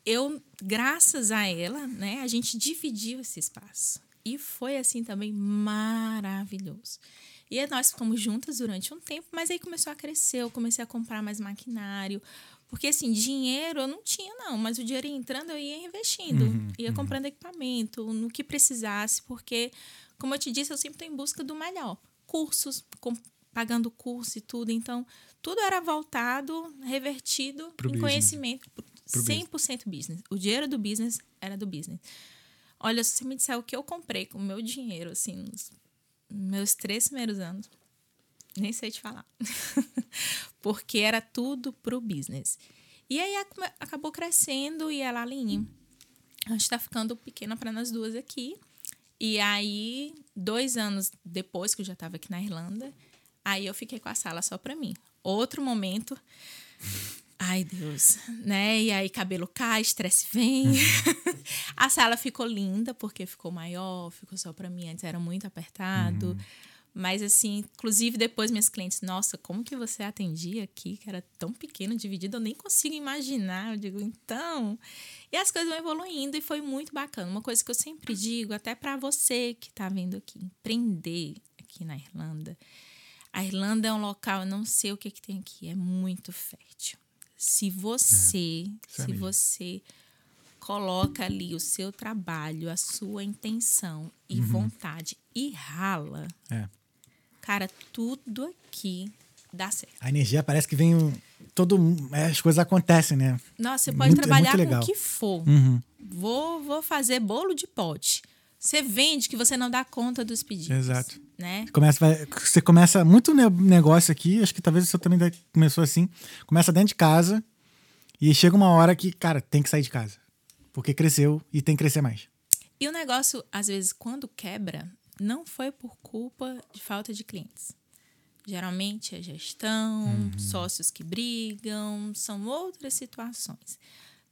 eu, graças a ela, né, a gente dividiu esse espaço. E foi assim também maravilhoso. E nós ficamos juntas durante um tempo, mas aí começou a crescer, eu comecei a comprar mais maquinário. Porque assim, dinheiro eu não tinha, não, mas o dinheiro ia entrando, eu ia investindo, ia comprando equipamento, no que precisasse, porque, como eu te disse, eu sempre estou em busca do melhor. Cursos, com- pagando curso e tudo. Então, tudo era voltado, revertido Pro em business. conhecimento. Pro business. 100% business. O dinheiro do business era do business. Olha, se você me disser o que eu comprei com o meu dinheiro, assim, nos meus três primeiros anos, nem sei te falar. Porque era tudo pro business. E aí ac- acabou crescendo e ela, Aline, a gente tá ficando pequena para nós duas aqui. E aí, dois anos depois que eu já estava aqui na Irlanda, aí eu fiquei com a sala só para mim. Outro momento. Ai, Deus, né? E aí cabelo cai, estresse vem. a sala ficou linda porque ficou maior, ficou só para mim. Antes era muito apertado. Mas assim, inclusive depois minhas clientes, nossa, como que você atendia aqui, que era tão pequeno, dividido, eu nem consigo imaginar. Eu digo, então. E as coisas vão evoluindo e foi muito bacana. Uma coisa que eu sempre digo, até para você que tá vindo aqui, empreender aqui na Irlanda. A Irlanda é um local, eu não sei o que, que tem aqui, é muito fértil. Se você, isso é se você coloca ali o seu trabalho, a sua intenção e Uhum. vontade e rala, É. cara, tudo aqui dá certo. A energia parece que vem. um- Todo, é, as coisas acontecem, né? Nossa, você pode Muito- é trabalhar muito com o que for. Uhum. Vou, vou fazer bolo de pote. Você vende que você não dá conta dos pedidos. Exato. Né? Começa, vai- você começa muito ne- negócio aqui, acho que talvez o seu também começou assim. Começa dentro de casa e chega uma hora que, cara, tem que sair de casa. Porque cresceu e tem que crescer mais. E o negócio, às vezes, quando quebra, não foi por culpa de falta de clientes. Geralmente é gestão, sócios que brigam, são outras situações,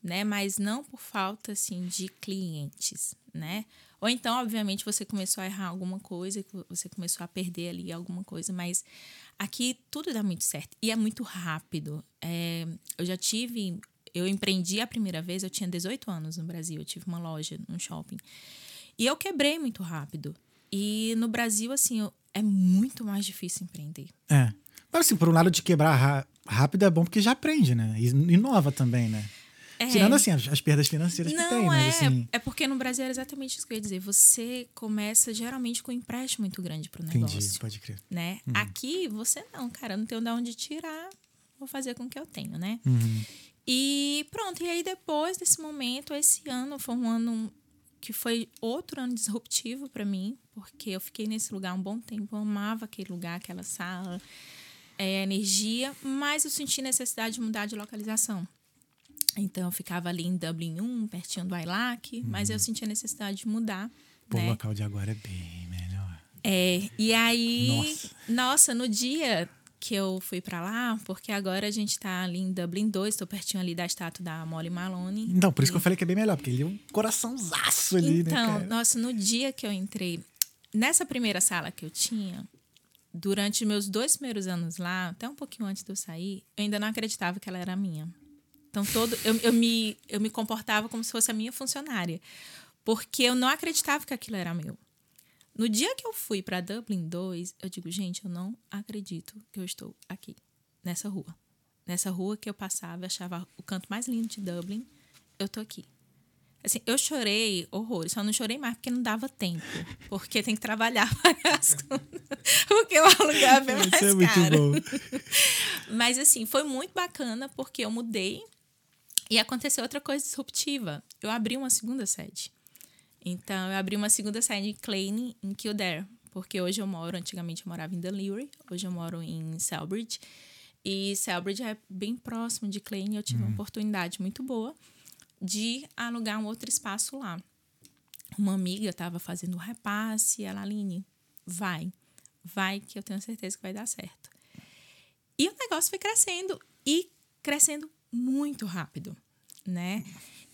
né? Mas não por falta assim de clientes, né? Ou então, obviamente, você começou a errar alguma coisa, você começou a perder ali alguma coisa, mas aqui tudo dá muito certo e é muito rápido. É, eu já tive, eu empreendi a primeira vez, eu tinha 18 anos no Brasil, eu tive uma loja num shopping. E eu quebrei muito rápido. E no Brasil, assim, é muito mais difícil empreender. É. Mas assim, por um lado de quebrar ra- rápido é bom porque já aprende, né? E inova também, né? É. Tirando assim as, as perdas financeiras que Não, tem, é. mas assim. É porque no Brasil era exatamente isso que eu ia dizer. Você começa geralmente com um empréstimo muito grande pro Entendi, negócio. pode crer. Né? Aqui, você não, cara, não tenho de onde tirar. Vou fazer com o que eu tenho, né? Uhum. E pronto, e aí depois desse momento, esse ano foi um ano que foi outro ano disruptivo para mim, porque eu fiquei nesse lugar um bom tempo, eu amava aquele lugar, aquela sala, é, energia, mas eu senti necessidade de mudar de localização. Então eu ficava ali em Dublin 1, pertinho do Ailac, mas eu sentia necessidade de mudar. Pô, o né? local de agora é bem melhor. É, e aí, Nossa. nossa. no dia que eu fui pra lá, porque agora a gente tá ali em Dublin 2, tô pertinho ali da estátua da Molly Maloney. Então, por isso que eu falei que é bem melhor, porque ele é um coraçãozaço ali, né, Então, nossa, no dia que eu entrei, nessa primeira sala que eu tinha, durante meus dois primeiros anos lá, até um pouquinho antes de eu sair, eu ainda não acreditava que ela era minha. Então, todo, eu, eu, me, eu me comportava como se fosse a minha funcionária. Porque eu não acreditava que aquilo era meu. No dia que eu fui para Dublin 2, eu digo, gente, eu não acredito que eu estou aqui, nessa rua. Nessa rua que eu passava, eu achava o canto mais lindo de Dublin, eu tô aqui. Assim, eu chorei horrores, só não chorei mais porque não dava tempo. Porque tem que trabalhar pagar as contas. Porque o aluguel é bem mais Isso é muito caro. bom. Mas assim, foi muito bacana porque eu mudei e aconteceu outra coisa disruptiva. Eu abri uma segunda sede. Então, eu abri uma segunda sede em Clane, em Kildare. Porque hoje eu moro, antigamente eu morava em Dunleary, hoje eu moro em Selbridge. E Selbridge é bem próximo de Clane, eu tive uma oportunidade muito boa de alugar um outro espaço lá. Uma amiga estava fazendo um repasse, ela, Aline, vai, vai que eu tenho certeza que vai dar certo. E o negócio foi crescendo e crescendo muito rápido, né?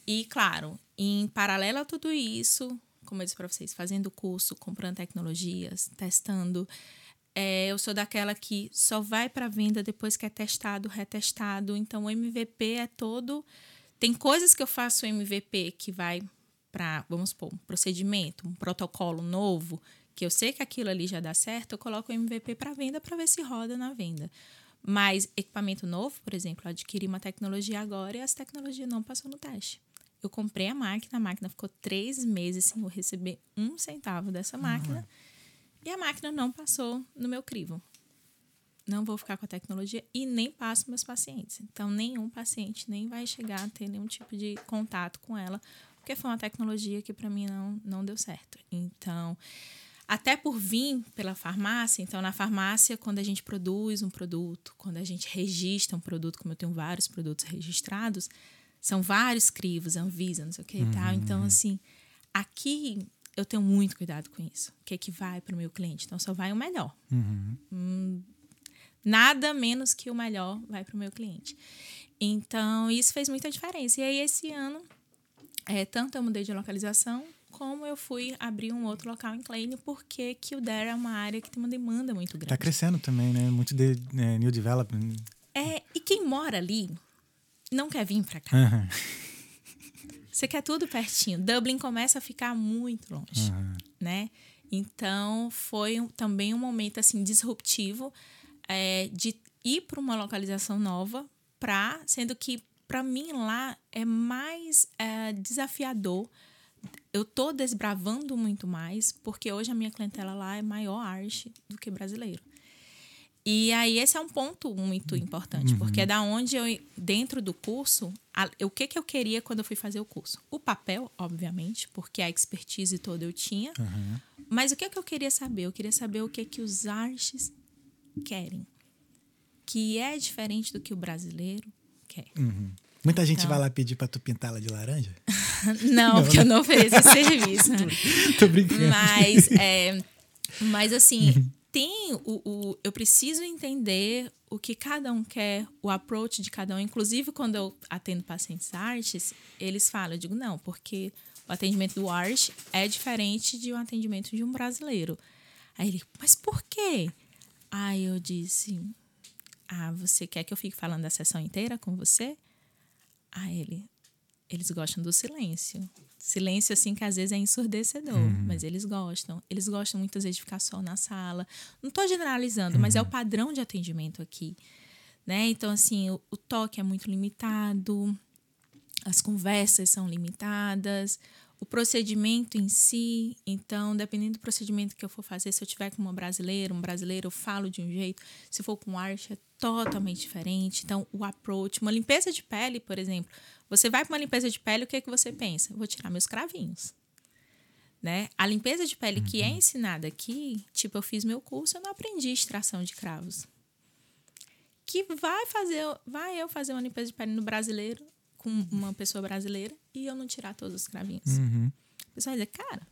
E claro, em paralelo a tudo isso, como eu disse para vocês, fazendo curso, comprando tecnologias, testando, é, eu sou daquela que só vai para venda depois que é testado, retestado. Então o MVP é todo. Tem coisas que eu faço MVP que vai para, vamos supor, um procedimento, um protocolo novo, que eu sei que aquilo ali já dá certo, eu coloco o MVP para venda para ver se roda na venda. Mas equipamento novo, por exemplo, eu adquiri uma tecnologia agora e essa tecnologia não passou no teste. Eu comprei a máquina, a máquina ficou três meses sem eu receber um centavo dessa máquina uhum. e a máquina não passou no meu crivo. Não vou ficar com a tecnologia e nem passo meus pacientes. Então, nenhum paciente nem vai chegar a ter nenhum tipo de contato com ela, porque foi uma tecnologia que para mim não, não deu certo. Então, até por vir pela farmácia. Então, na farmácia, quando a gente produz um produto, quando a gente registra um produto, como eu tenho vários produtos registrados, são vários crivos, Anvisa, não sei o que uhum. e tal. Então, assim, aqui eu tenho muito cuidado com isso. O que é que vai para o meu cliente? Então, só vai o melhor. Uhum. Hum, nada menos que o melhor vai para o meu cliente. Então, isso fez muita diferença. E aí, esse ano, é, tanto eu mudei de localização, como eu fui abrir um outro local em Klein, porque Kildare é uma área que tem uma demanda muito grande. Está crescendo também, né? Muito de é, new development. É, e quem mora ali não quer vir para cá. Uhum. Você quer tudo pertinho. Dublin começa a ficar muito longe, uhum. né? Então, foi também um momento, assim, disruptivo é, de ir para uma localização nova, pra, sendo que, para mim, lá é mais é, desafiador eu tô desbravando muito mais, porque hoje a minha clientela lá é maior arte do que brasileiro. E aí esse é um ponto muito importante, uhum. porque é da onde eu, dentro do curso, a, o que, que eu queria quando eu fui fazer o curso? O papel, obviamente, porque a expertise toda eu tinha, uhum. mas o que, que eu queria saber? Eu queria saber o que, que os artes querem, que é diferente do que o brasileiro quer. Uhum. Muita gente então... vai lá pedir para tu pintá-la de laranja? não, não, porque eu não ofereço esse serviço. Tô brincando. Mas, é, mas assim, uhum. tem o, o. Eu preciso entender o que cada um quer, o approach de cada um. Inclusive, quando eu atendo pacientes artes, eles falam, eu digo, não, porque o atendimento do arte é diferente de um atendimento de um brasileiro. Aí ele, mas por quê? Aí eu disse, ah, você quer que eu fique falando a sessão inteira com você? Aí ele, eles gostam do silêncio. Silêncio, assim, que às vezes é ensurdecedor, uhum. mas eles gostam. Eles gostam muitas vezes de ficar só na sala. Não estou generalizando, uhum. mas é o uhum. padrão de atendimento aqui. Né? Então, assim, o, o toque é muito limitado, as conversas são limitadas, o procedimento em si. Então, dependendo do procedimento que eu for fazer, se eu tiver com uma brasileira, um brasileiro, eu falo de um jeito. Se for com arte, é totalmente diferente. Então, o approach, uma limpeza de pele, por exemplo. Você vai para uma limpeza de pele, o que é que você pensa? vou tirar meus cravinhos. Né? A limpeza de pele uhum. que é uhum. ensinada aqui, tipo, eu fiz meu curso, eu não aprendi extração de cravos. Que vai fazer, vai eu fazer uma limpeza de pele no brasileiro, com uma pessoa brasileira, e eu não tirar todos os cravinhos. Uhum. A pessoa vai dizer, cara,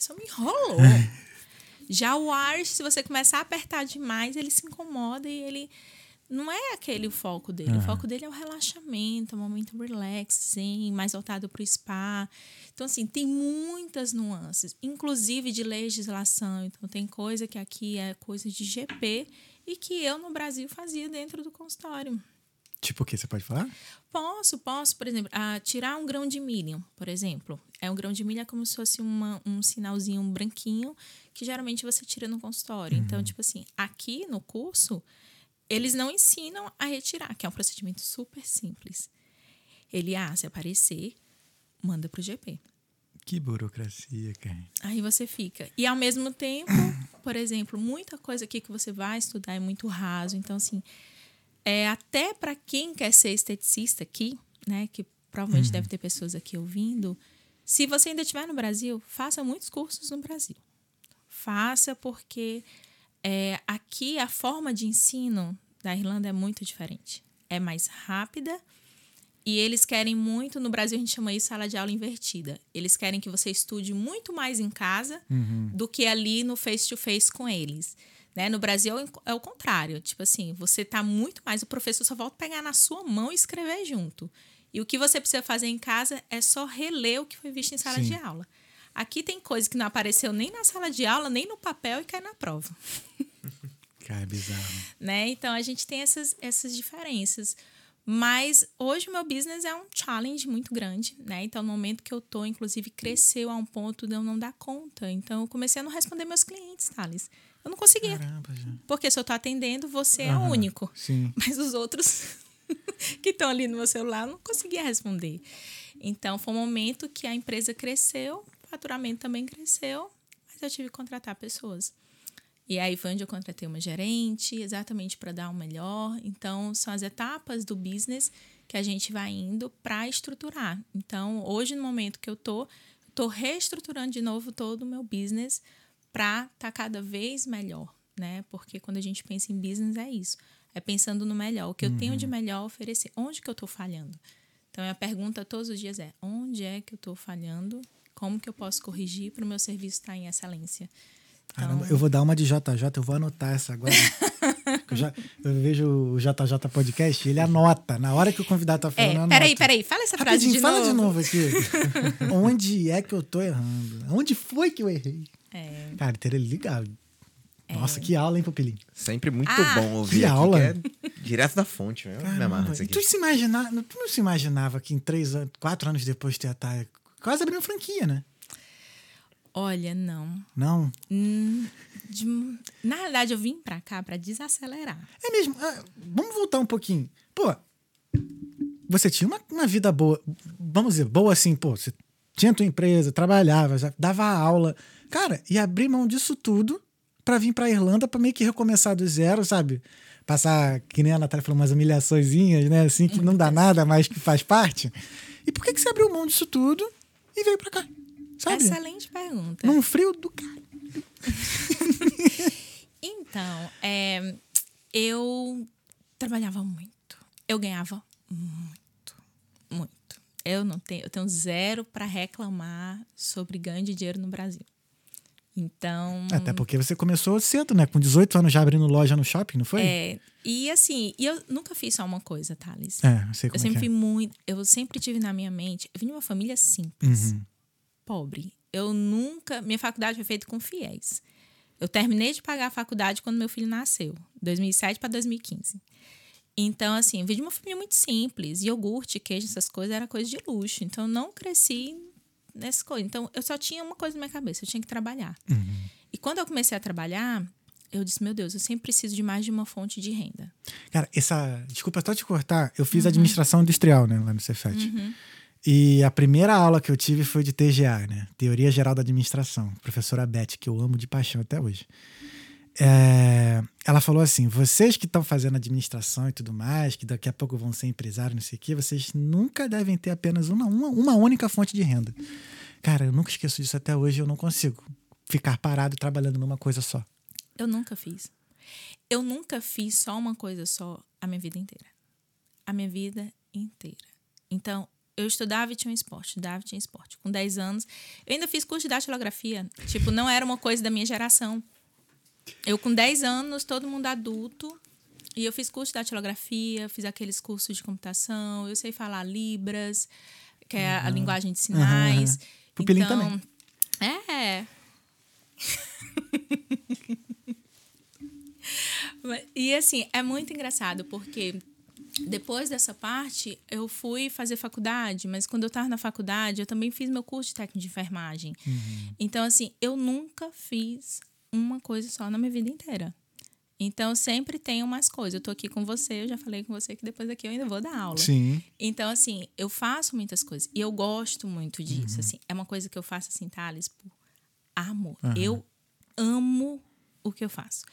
pessoa me enrolou. Já o ar, se você começar a apertar demais, ele se incomoda e ele não é aquele o foco dele. Uhum. O foco dele é o relaxamento, o é momento relax, sim, mais voltado para o spa. Então, assim, tem muitas nuances, inclusive de legislação. Então, tem coisa que aqui é coisa de GP e que eu no Brasil fazia dentro do consultório. Tipo o que? Você pode falar? Posso, posso. Por exemplo, a tirar um grão de milho, por exemplo. É um grão de milho é como se fosse uma, um sinalzinho branquinho que geralmente você tira no consultório. Então, uhum. Então, tipo assim, aqui no curso eles não ensinam a retirar, que é um procedimento super simples. Ele, ah, se aparecer, manda pro GP. Que burocracia, cara. Aí você fica. E ao mesmo tempo, por exemplo, muita coisa aqui que você vai estudar é muito raso. Então, assim, é até para quem quer ser esteticista aqui, né, que provavelmente uhum. deve ter pessoas aqui ouvindo, se você ainda estiver no Brasil, faça muitos cursos no Brasil. Faça porque é, aqui a forma de ensino da Irlanda é muito diferente. É mais rápida e eles querem muito. No Brasil a gente chama isso sala de aula invertida. Eles querem que você estude muito mais em casa uhum. do que ali no face to face com eles. Né? No Brasil é o contrário. Tipo assim, você tá muito mais. O professor só volta a pegar na sua mão e escrever junto. E o que você precisa fazer em casa é só reler o que foi visto em sala Sim. de aula. Aqui tem coisa que não apareceu nem na sala de aula, nem no papel e cai na prova. Cara, é bizarro. né? Então a gente tem essas, essas diferenças. Mas hoje o meu business é um challenge muito grande, né? Então, no momento que eu tô, inclusive, cresceu a um ponto de eu não dar conta. Então, eu comecei a não responder meus clientes, Thales. Eu não conseguia. Caramba. Porque se eu tô atendendo, você é o único. Sim. Mas os outros que estão ali no meu celular eu não conseguia responder. Então, foi um momento que a empresa cresceu, o faturamento também cresceu, mas eu tive que contratar pessoas. E aí foi onde eu contratei uma gerente, exatamente para dar o melhor. Então, são as etapas do business que a gente vai indo para estruturar. Então, hoje, no momento que eu tô, tô reestruturando de novo todo o meu business para estar tá cada vez melhor, né? Porque quando a gente pensa em business é isso. É pensando no melhor, o que eu tenho de melhor a oferecer. Onde que eu tô falhando? Então, a pergunta todos os dias é: onde é que eu tô falhando? Como que eu posso corrigir para o meu serviço estar em excelência? Então, Caramba, eu vou dar uma de JJ, eu vou anotar essa agora. eu, já, eu vejo o JJ Podcast, ele anota. Na hora que o convidado tá falando, É, anota. peraí, peraí, fala essa frase Rapidinho, de fala novo. de novo aqui. Onde é que eu tô errando? Onde foi que eu errei? É, Cara, ter ele ligado. Nossa, que aula, hein, Pupilinho? Sempre muito Ah, bom ouvir que aqui, aula. que é direto da fonte. Eu me amarro Caramba, nisso e aqui. tu, se imagina, tu não se imaginava que em três anos, quatro anos depois tu ia estar quase abrindo franquia, né? olha, não. Não? Hum, de- na realidade, eu vim pra cá pra desacelerar. É mesmo. Ah, vamos voltar um pouquinho. Pô, você tinha uma, uma vida boa. Vamos dizer, boa assim, pô. Você tinha tua empresa, trabalhava, já dava aula. Cara, e abrir mão disso tudo pra vir pra Irlanda pra meio que recomeçar do zero, sabe? Passar, que nem a Natália falou, umas humilhaçõezinhas, né? Assim, que não dá nada, mas que faz parte. E por que, que você abriu mão disso tudo e veio pra cá? Sabe? Excelente pergunta. Num frio do cara. Então, é, eu trabalhava muito. Eu ganhava muito, muito. Eu não tenho, eu tenho zero para reclamar sobre ganho de dinheiro no Brasil. Então, Até porque você começou cedo, né? Com 18 anos já abrindo loja no shopping, não foi? é, e assim, e eu nunca fiz só uma coisa, Thales. É, eu sei Eu como sempre é fui muito, eu sempre tive na minha mente, eu vim de uma família simples, Uhum. pobre. Eu nunca, minha faculdade foi feita com fiéis. Eu terminei de pagar a faculdade quando meu filho nasceu, 2007 para 2015. Então, assim, eu vim de uma família muito simples, iogurte, queijo, essas coisas era coisa de luxo. Então, eu não cresci nessas coisas. Então, eu só tinha uma coisa na minha cabeça, eu tinha que trabalhar. Uhum. E quando eu comecei a trabalhar, eu disse, meu Deus, eu sempre preciso de mais de uma fonte de renda. Cara, essa. Desculpa só te cortar. Eu Uhum. fiz administração industrial, né, lá no Cefet. E a primeira aula que eu tive foi de TGA, né? Teoria Geral da Administração. Professora Beth, que eu amo de paixão até hoje. É, ela falou assim: vocês que estão fazendo administração e tudo mais, que daqui a pouco vão ser empresários, não sei o quê, vocês nunca devem ter apenas uma, uma, uma única fonte de renda. Cara, eu nunca esqueço disso até hoje, eu não consigo ficar parado trabalhando numa coisa só. Eu nunca fiz. Eu nunca fiz só uma coisa só a minha vida inteira. A minha vida inteira. Então, eu estudava e tinha um esporte, estudava e tinha esporte. Com 10 anos, eu ainda fiz curso de datilografia. Tipo, não era uma coisa da minha geração. Eu, com 10 anos, todo mundo adulto, e eu fiz curso de datilografia, fiz aqueles cursos de computação, eu sei falar Libras, que é a linguagem de sinais. Aham. Pupilinho então, também. É. E assim, é muito engraçado, porque depois dessa parte, eu fui fazer faculdade, mas quando eu estava na faculdade, eu também fiz meu curso de técnico de enfermagem. Então, assim, eu nunca fiz uma coisa só na minha vida inteira. Então, sempre tenho mais coisas. Eu tô aqui com você, eu já falei com você que depois daqui eu ainda vou dar aula. Sim. Então, assim, eu faço muitas coisas. E eu gosto muito disso, assim. É uma coisa que eu faço, assim, Thales, por amor. Eu amo o que eu faço.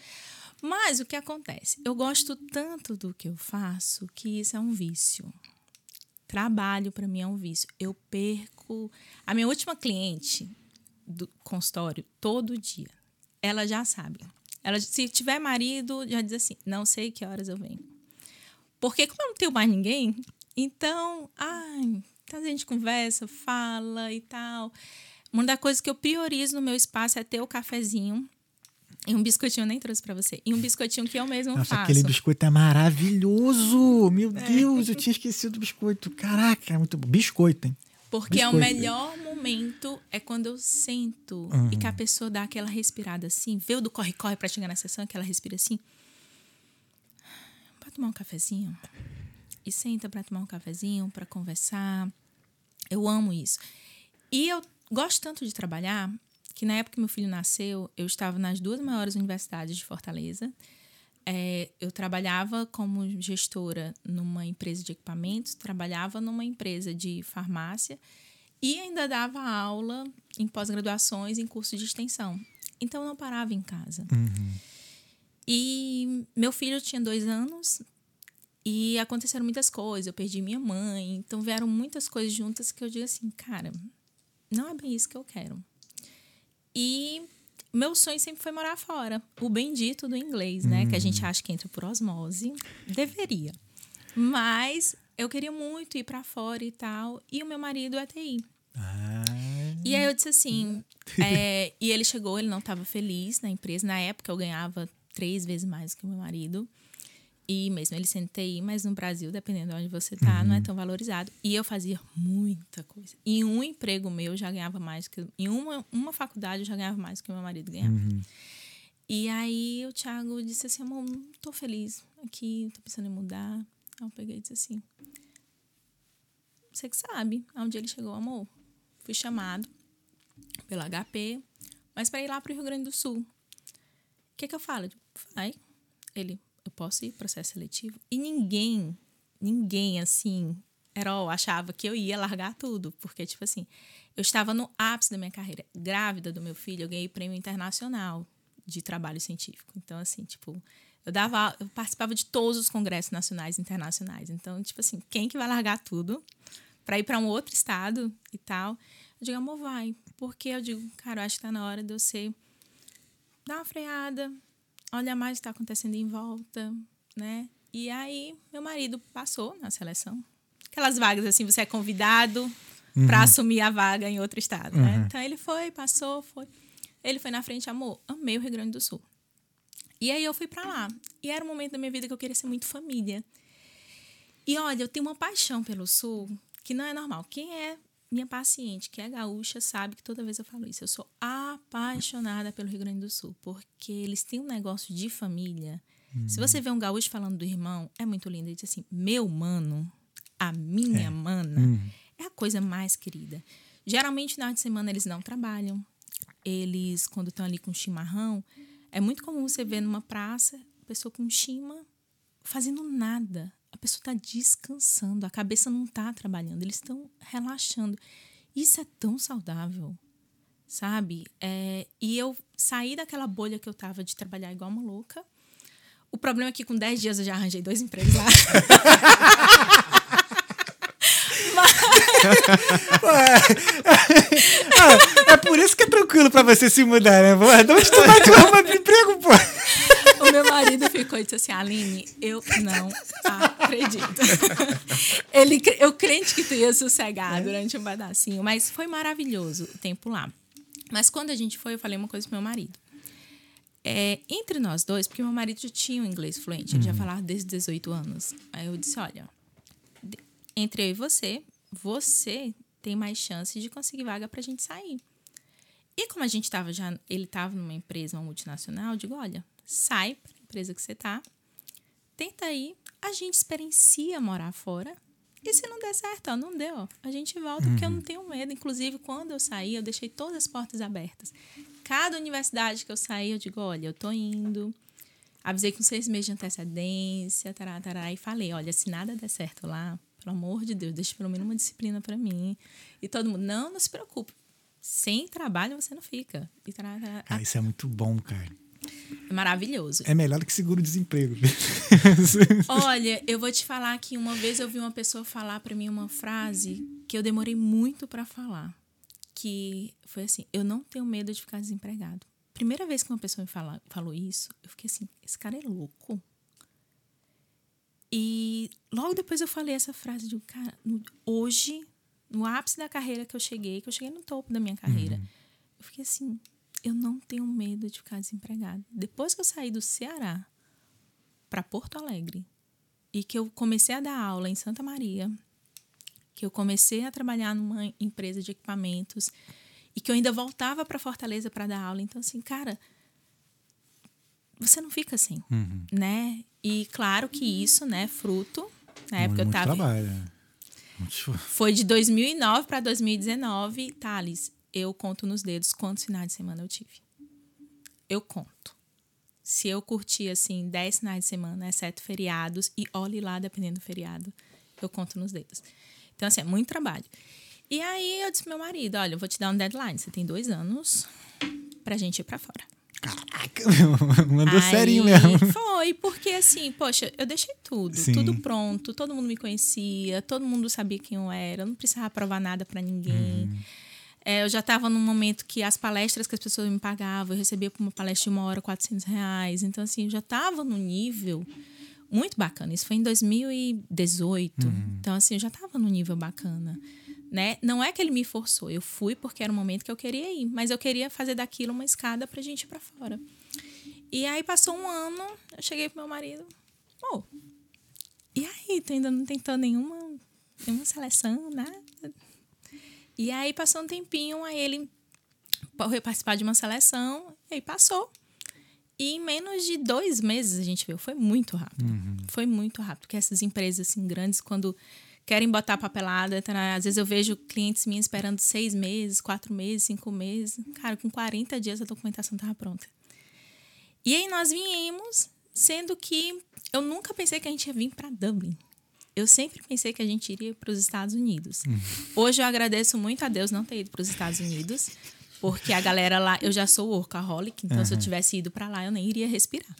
Mas o que acontece? Eu gosto tanto do que eu faço que isso é um vício. Trabalho para mim é um vício. Eu perco. A minha última cliente do consultório, todo dia, ela já sabe. Ela, se tiver marido, já diz assim: não sei que horas eu venho. Porque como eu não tenho mais ninguém, então, ai, então a gente conversa, fala e tal. Uma das coisas que eu priorizo no meu espaço é ter o cafezinho E um biscoitinho eu nem trouxe pra você. E um biscoitinho que eu mesmo Nossa, faço. aquele biscoito é maravilhoso! Meu Deus, eu tinha esquecido do biscoito. Caraca, é muito bom. Biscoito, hein? Porque é o Biscoito. melhor momento é quando eu sento Uhum. e que a pessoa dá aquela respirada assim, vê o do corre-corre pra chegar na sessão, que ela respira assim. Pra tomar um cafezinho. E senta pra tomar um cafezinho, pra conversar. Eu amo isso. E eu gosto tanto de trabalhar que na época que meu filho nasceu, eu estava nas duas maiores universidades de Fortaleza. É, eu trabalhava como gestora numa empresa de equipamentos, trabalhava numa empresa de farmácia e ainda dava aula em pós-graduações, em curso de extensão. Então eu não parava em casa. E meu filho tinha dois anos e aconteceram muitas coisas. Eu perdi minha mãe, então vieram muitas coisas juntas que eu digo assim, cara, não é bem isso que eu quero. E meu sonho sempre foi morar fora. O bendito do inglês, né? Que a gente acha que entra por osmose. Deveria. Mas eu queria muito ir para fora e tal. E o meu marido é TI. Ah, E aí eu disse assim. é, e ele chegou, ele não estava feliz na empresa. Na época eu ganhava três vezes mais que o meu marido. E mesmo ele sendo TI, mas no Brasil, dependendo de onde você tá, não é tão valorizado. E eu fazia muita coisa. Em um emprego meu, eu já ganhava mais que. Em uma, uma faculdade, eu já ganhava mais que o meu marido ganhava. E aí o Thiago disse assim: amor, não tô feliz aqui, tô pensando em mudar. Aí eu peguei e disse assim: você que sabe aonde ele chegou, amor. Fui chamado pela HP, mas para ir lá pro Rio Grande do Sul. O que que eu falo? Vai. Ele, eu posso ir processo seletivo? E ninguém, ninguém assim, Herol, achava que eu ia largar tudo, porque tipo assim, eu estava no ápice da minha carreira, grávida do meu filho, eu ganhei prêmio internacional de trabalho científico. Então assim, tipo, eu dava, eu participava de todos os congressos nacionais e internacionais. Então, tipo assim, quem que vai largar tudo para ir para um outro estado e tal? Eu digo, amor, vai. Porque eu digo, cara, eu acho que tá na hora de você dar uma freada, olhar mais o que está acontecendo em volta, né? E aí, meu marido passou na seleção. Aquelas vagas assim, você é convidado para assumir a vaga em outro estado, né? Então ele foi, passou, foi. Ele foi na frente, amor, amei o Rio Grande do Sul. E aí eu fui para lá. E era um momento da minha vida que eu queria ser muito família. E olha, eu tenho uma paixão pelo Sul que não é normal. Quem é minha paciente, que é gaúcha, sabe que toda vez eu falo isso. Eu sou apaixonada pelo Rio Grande do Sul, porque eles têm um negócio de família. Se você vê um gaúcho falando do irmão, é muito lindo. Ele diz assim: meu mano, a minha mana, é a coisa mais querida. Geralmente, final de semana, eles não trabalham. Eles, quando estão ali com chimarrão, é muito comum você ver numa praça, pessoa com chima, fazendo nada. A pessoa está descansando, a cabeça não está trabalhando, eles estão relaxando. Isso é tão saudável, sabe? É, e eu saí daquela bolha que eu tava de trabalhar igual uma louca. O problema é que com 10 dias eu já arranjei dois empregos lá. Ah, é por isso que é tranquilo pra você se mudar, né? De tu vai te arrumar de emprego, pô? O meu marido ficou e disse assim, Aline, eu não acredito. Ele, eu crente que tu ia sossegar durante um pedacinho, mas foi maravilhoso o tempo lá. Mas quando a gente foi, eu falei uma coisa pro meu marido. É, entre nós dois, porque meu marido já tinha o inglês fluente, ele já falava desde 18 anos. Aí eu disse, olha, entre eu e você, você tem mais chance de conseguir vaga pra gente sair. E como a gente tava já, ele estava numa empresa, uma multinacional, eu digo, olha, sai para a empresa que você tá, tenta aí, a gente experiencia morar fora. E se não der certo, ó, não deu, ó, a gente volta, porque eu não tenho medo. Inclusive, quando eu saí, eu deixei todas as portas abertas. Cada universidade que eu saí, eu digo, olha, eu tô indo. Avisei com seis meses de antecedência, tará, tará, e falei, olha, se nada der certo lá, pelo amor de Deus, deixa pelo menos uma disciplina para mim. E todo mundo, não, não se preocupe. Sem trabalho você não fica. E tará, tará. Cara, isso é muito bom, cara. É maravilhoso. É melhor do que seguro-desemprego. Olha, eu vou te falar que uma vez eu vi uma pessoa falar pra mim uma frase que eu demorei muito pra falar, que foi assim: eu não tenho medo de ficar desempregado. Primeira vez que uma pessoa me fala, falou isso, eu fiquei assim: esse cara é louco. E logo depois eu falei essa frase de cara, no- hoje, no ápice da carreira que eu cheguei, que eu cheguei no topo da minha carreira, eu fiquei assim: eu não tenho medo de ficar desempregada. Depois que eu saí do Ceará para Porto Alegre e que eu comecei a dar aula em Santa Maria, que eu comecei a trabalhar numa empresa de equipamentos e que eu ainda voltava para Fortaleza para dar aula. Então, assim, cara, você não fica assim, Uhum. né? E claro que isso, né, fruto, na época eu muito tava trabalho. é. Muito esforço. foi de 2009 para 2019, Thales, eu conto nos dedos quantos finais de semana eu tive. Eu conto. Se eu curti, assim, 10 finais de semana, exceto feriados, e olhe lá, dependendo do feriado, eu conto nos dedos. Então, assim, é muito trabalho. E aí eu disse pro meu marido, olha, eu vou te dar um deadline, você tem dois anos pra gente ir pra fora. Caraca, mandou Aí serinho mesmo. Foi, porque assim, poxa, eu deixei tudo, Sim. tudo pronto, todo mundo me conhecia, todo mundo sabia quem eu era, eu não precisava provar nada pra ninguém. Uhum. É, eu já estava num momento que as palestras que as pessoas me pagavam, eu recebia por uma palestra de uma hora 400 reais. Então, assim, eu já estava num nível muito bacana. Isso foi em 2018. Então, assim, eu já estava num nível bacana. Né? Não é que ele me forçou, eu fui porque era o momento que eu queria ir, mas eu queria fazer daquilo uma escada pra gente ir pra fora. E aí passou um ano, eu cheguei pro meu marido, pô, e aí, tu ainda não tentou nenhuma, nenhuma seleção, nada? E aí passou um tempinho, aí ele foi participar de uma seleção, e aí passou. E em menos de dois meses a gente viu, foi muito rápido. Foi muito rápido, porque essas empresas assim grandes, quando querem botar papelada, tá, às vezes eu vejo clientes minhas esperando seis meses, quatro meses, cinco meses. Cara, com 40 dias a documentação estava pronta. E aí nós viemos, sendo que eu nunca pensei que a gente ia vir para Dublin. Eu sempre pensei que a gente iria para os Estados Unidos. Hoje eu agradeço muito a Deus não ter ido para os Estados Unidos, porque a galera lá, eu já sou workaholic, então se eu tivesse ido para lá eu nem iria respirar.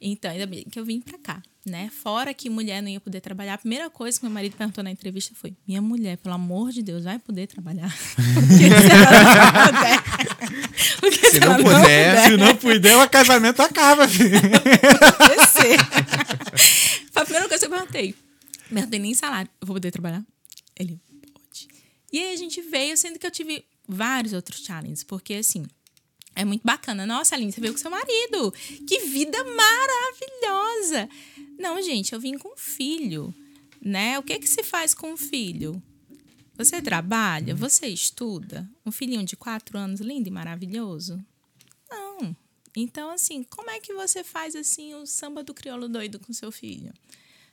Então, ainda bem que eu vim pra cá, né? Fora que mulher não ia poder trabalhar, a primeira coisa que meu marido perguntou na entrevista foi: Minha mulher, pelo amor de Deus, vai poder trabalhar? Porque se ela não puder. Porque Se não puder, Se não puder, o casamento acaba, filho. acontecer. Foi a primeira coisa que eu perguntei. Não tem nem salário. Eu vou poder trabalhar? Ele, pode. E aí a gente veio, sendo que eu tive vários outros challenges, porque assim. É muito bacana. Nossa, Aline, você veio com seu marido. Que vida maravilhosa. Não, gente, eu vim com um filho, né? O que que se faz com um filho? Você trabalha? Você estuda? Um filhinho de quatro anos, lindo e maravilhoso? Não. Então, assim, como é que você faz assim o samba do crioulo doido com seu filho?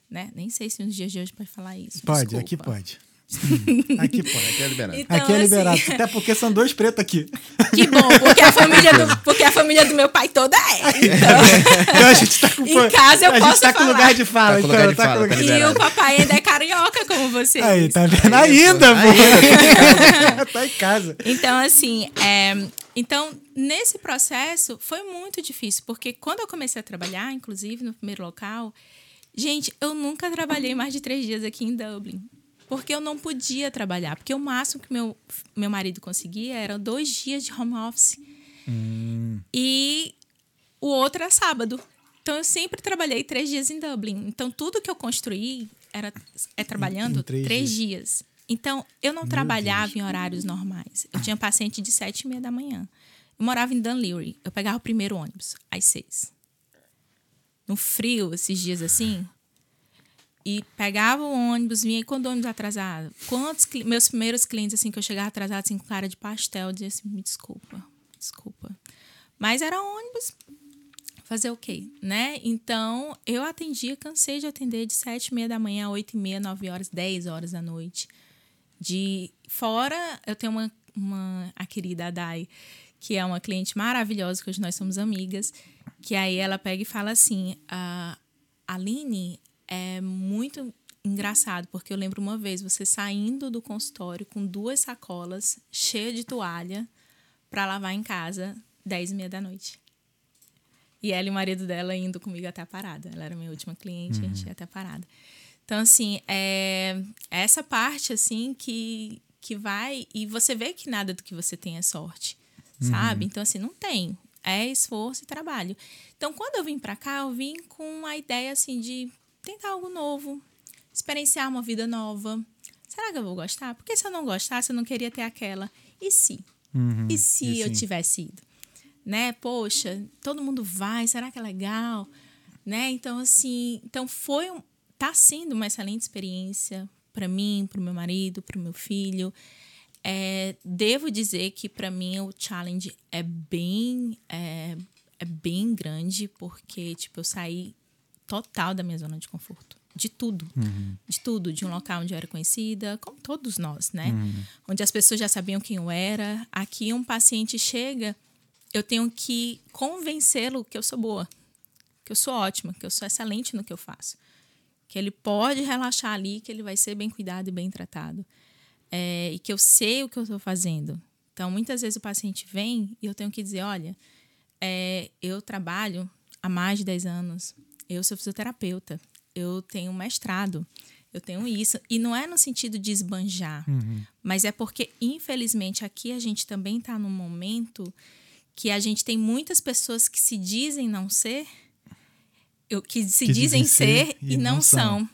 Né? Nem sei se nos dias de hoje pode falar isso. Pode, desculpa. aqui pode. Aqui pode. Aqui é liberado. Então, aqui é assim, liberado. Até porque são dois pretos aqui. Que bom, porque a família do, porque a família do meu pai toda é. Então, Então a gente tá com. Em casa eu a posso gente tá com falar. lugar de fala. Tá com então, lugar de tá fala, com lugar tá de e o papai ainda é carioca, como você. Aí, disse. tá vendo? Ainda, pô. tá em casa. Então, assim, é, então, nesse processo foi muito difícil, porque quando eu comecei a trabalhar, inclusive no primeiro local, gente, eu nunca trabalhei mais de três dias aqui em Dublin. Porque eu não podia trabalhar. Porque o máximo que meu, meu marido conseguia era dois dias de home office. E o outro era sábado. Então, eu sempre trabalhei três dias em Dublin. Então, tudo que eu construí era é trabalhando em três três, dias. Então, eu não trabalhava em horários normais. Eu tinha paciente de sete e meia da manhã. Eu morava em Dunleary. Eu pegava o primeiro ônibus às seis. No frio, esses dias assim. E pegava o ônibus, vinha quando o ônibus atrasado. Quantos meus primeiros clientes, assim, que eu chegava atrasado, assim, com cara de pastel, dizia assim, me desculpa, desculpa. Mas era ônibus, fazer o quê, né? Então, eu atendia, cansei de atender de sete e meia da manhã, oito e meia, nove horas, dez horas da noite. De fora, eu tenho uma, uma a querida Adai, que é uma cliente maravilhosa, que hoje nós somos amigas, que aí ela pega e fala assim, a Aline é muito engraçado, porque eu lembro uma vez você saindo do consultório com duas sacolas cheias de toalha para lavar em casa, dez e meia da noite. E ela e o marido dela indo comigo até a parada. Ela era minha última cliente, a gente ia até a parada. Então, assim, é é essa parte, assim, que, que vai... E você vê que nada do que você tem é sorte, sabe? Então, assim, não tem. É esforço e trabalho. Então, quando eu vim pra cá, eu vim com a ideia, assim, de tentar algo novo, experienciar uma vida nova. Será que eu vou gostar? Porque se eu não gostasse, eu não queria ter aquela. E se? e se e eu sim. tivesse ido? né? Poxa, todo mundo vai, será que é legal? Né? Então, assim, então foi um, tá sendo uma excelente experiência para mim, para o meu marido, para o meu filho. É, devo dizer que para mim o challenge é bem é, é bem grande porque tipo eu saí total da minha zona de conforto. De tudo. Uhum. de tudo. De um local onde eu era conhecida como todos nós né? Uhum. onde as pessoas já sabiam quem eu era. Aqui um paciente chega eu tenho que convencê-lo que eu sou boa que eu sou ótima que eu sou excelente no que eu faço. Que ele pode relaxar ali que ele vai ser bem cuidado e bem tratado é, e que eu sei o que eu estou fazendo. Então, muitas vezes o paciente vem e eu tenho que dizer: olha, é, eu trabalho há mais de 10 anos, eu sou fisioterapeuta, eu tenho mestrado, eu tenho isso. E não é no sentido de esbanjar, mas é porque, infelizmente, aqui a gente também está num momento que a gente tem muitas pessoas que se dizem não ser, que se Que dizem, dizem ser, e, e não não são. são.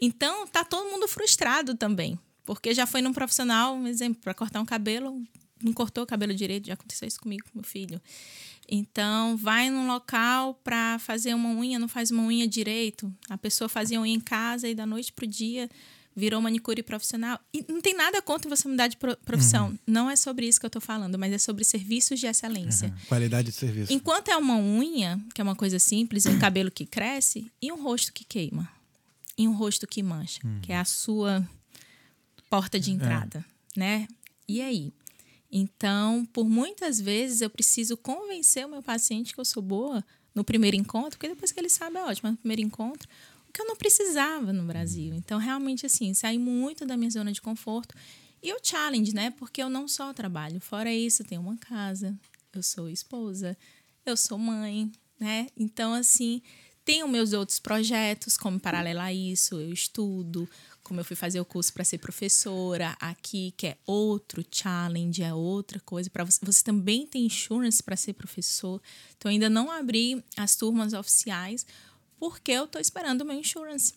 Então, tá todo mundo frustrado também. Porque já foi num profissional, um exemplo, para cortar um cabelo, não cortou o cabelo direito, já aconteceu isso comigo com meu filho. Então, vai num local para fazer uma unha, não faz uma unha direito. A pessoa fazia unha em casa e da noite pro dia virou manicure profissional. E não tem nada contra você mudar de pro- profissão. Não é sobre isso que eu tô falando, mas é sobre serviços de excelência. Qualidade de serviço. Enquanto é uma unha, que é uma coisa simples, um cabelo que cresce, e um rosto que queima. E um rosto que mancha, que é a sua porta de entrada, né? E aí? Então, por muitas vezes eu preciso convencer o meu paciente que eu sou boa no primeiro encontro, porque depois que ele sabe é ótimo, mas no primeiro encontro, o que eu não precisava no Brasil. Então, realmente assim, saí muito da minha zona de conforto. E o challenge, né? Porque eu não só trabalho, fora isso, eu tenho uma casa, eu sou esposa, eu sou mãe, né? Então, assim, tenho meus outros projetos, como paralelo a isso, eu estudo, como eu fui fazer o curso para ser professora aqui, que é outro challenge, é outra coisa para você. Você também tem insurance para ser professor. Então, ainda não abri as turmas oficiais, porque eu estou esperando o meu insurance.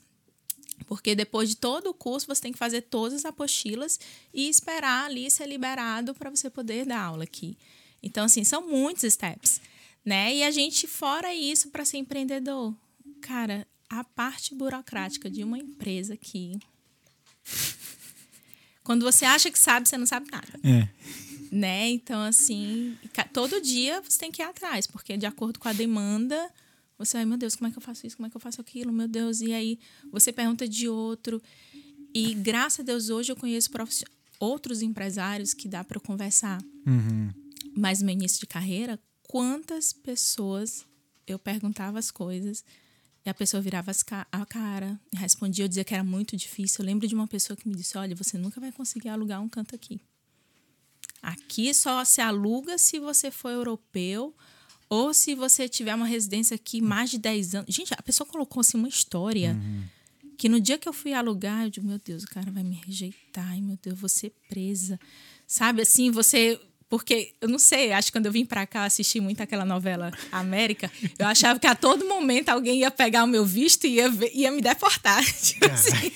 Porque depois de todo o curso, você tem que fazer todas as apostilas e esperar ali ser liberado para você poder dar aula aqui. Então, assim, são muitos steps, né? E a gente, fora isso, para ser empreendedor, cara, a parte burocrática de uma empresa aqui. Quando você acha que sabe, você não sabe nada É. né? Então, assim, todo dia você tem que ir atrás, porque de acordo com a demanda, você vai, meu Deus, como é que eu faço isso? Como é que eu faço aquilo? Meu Deus, e aí você pergunta de outro. E graças a Deus, hoje eu conheço outros empresários que dá para conversar. Uhum. Mas no meu início de carreira, quantas pessoas eu perguntava as coisas e a pessoa virava ca- a cara e respondia, eu dizia que era muito difícil. Eu lembro de uma pessoa que me disse: Olha, você nunca vai conseguir alugar um canto aqui. Aqui só se aluga se você for europeu ou se você tiver uma residência aqui mais de 10 anos. Gente, a pessoa colocou assim uma história que no dia que eu fui alugar, eu digo, meu Deus, o cara vai me rejeitar, ai meu Deus, eu vou ser presa. Sabe assim, você. Porque, eu não sei, acho que quando eu vim pra cá assistir muito aquela novela América, eu achava que a todo momento alguém ia pegar o meu visto e ia, ver- ia me deportar. Tipo assim,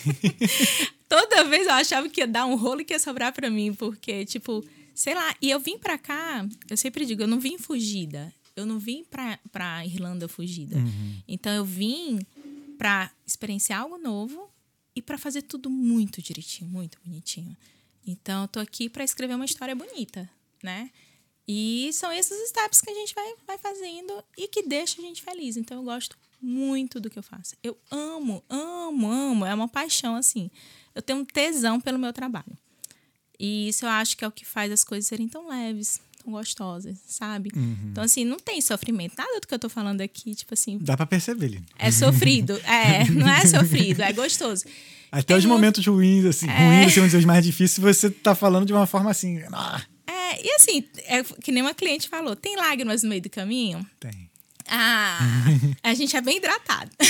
toda vez eu achava que ia dar um rolo e que ia sobrar pra mim, porque, tipo, sei lá. E eu vim pra cá, eu sempre digo, eu não vim fugida. Eu não vim pra, pra Irlanda fugida. Então eu vim pra experienciar algo novo e pra fazer tudo muito direitinho, muito bonitinho. Então eu tô aqui pra escrever uma história bonita, né? E são esses steps que a gente vai, vai fazendo e que deixa a gente feliz. Então eu gosto muito do que eu faço. Eu amo, amo, amo. É uma paixão, assim. Eu tenho um tesão pelo meu trabalho. E isso eu acho que é o que faz as coisas serem tão leves, tão gostosas, sabe? Então, assim, não tem sofrimento. Nada do que eu tô falando aqui, tipo assim, Dá pra perceber, Lili. é sofrido. É, não é sofrido, é gostoso. Até os Tem um- momentos ruins, assim, ruins, assim, vamos dizer, os mais difíceis, você tá falando de uma forma assim. Ah, É, e assim, é que nem uma cliente falou, tem lágrimas no meio do caminho? tem. Ah, a gente é bem hidratado.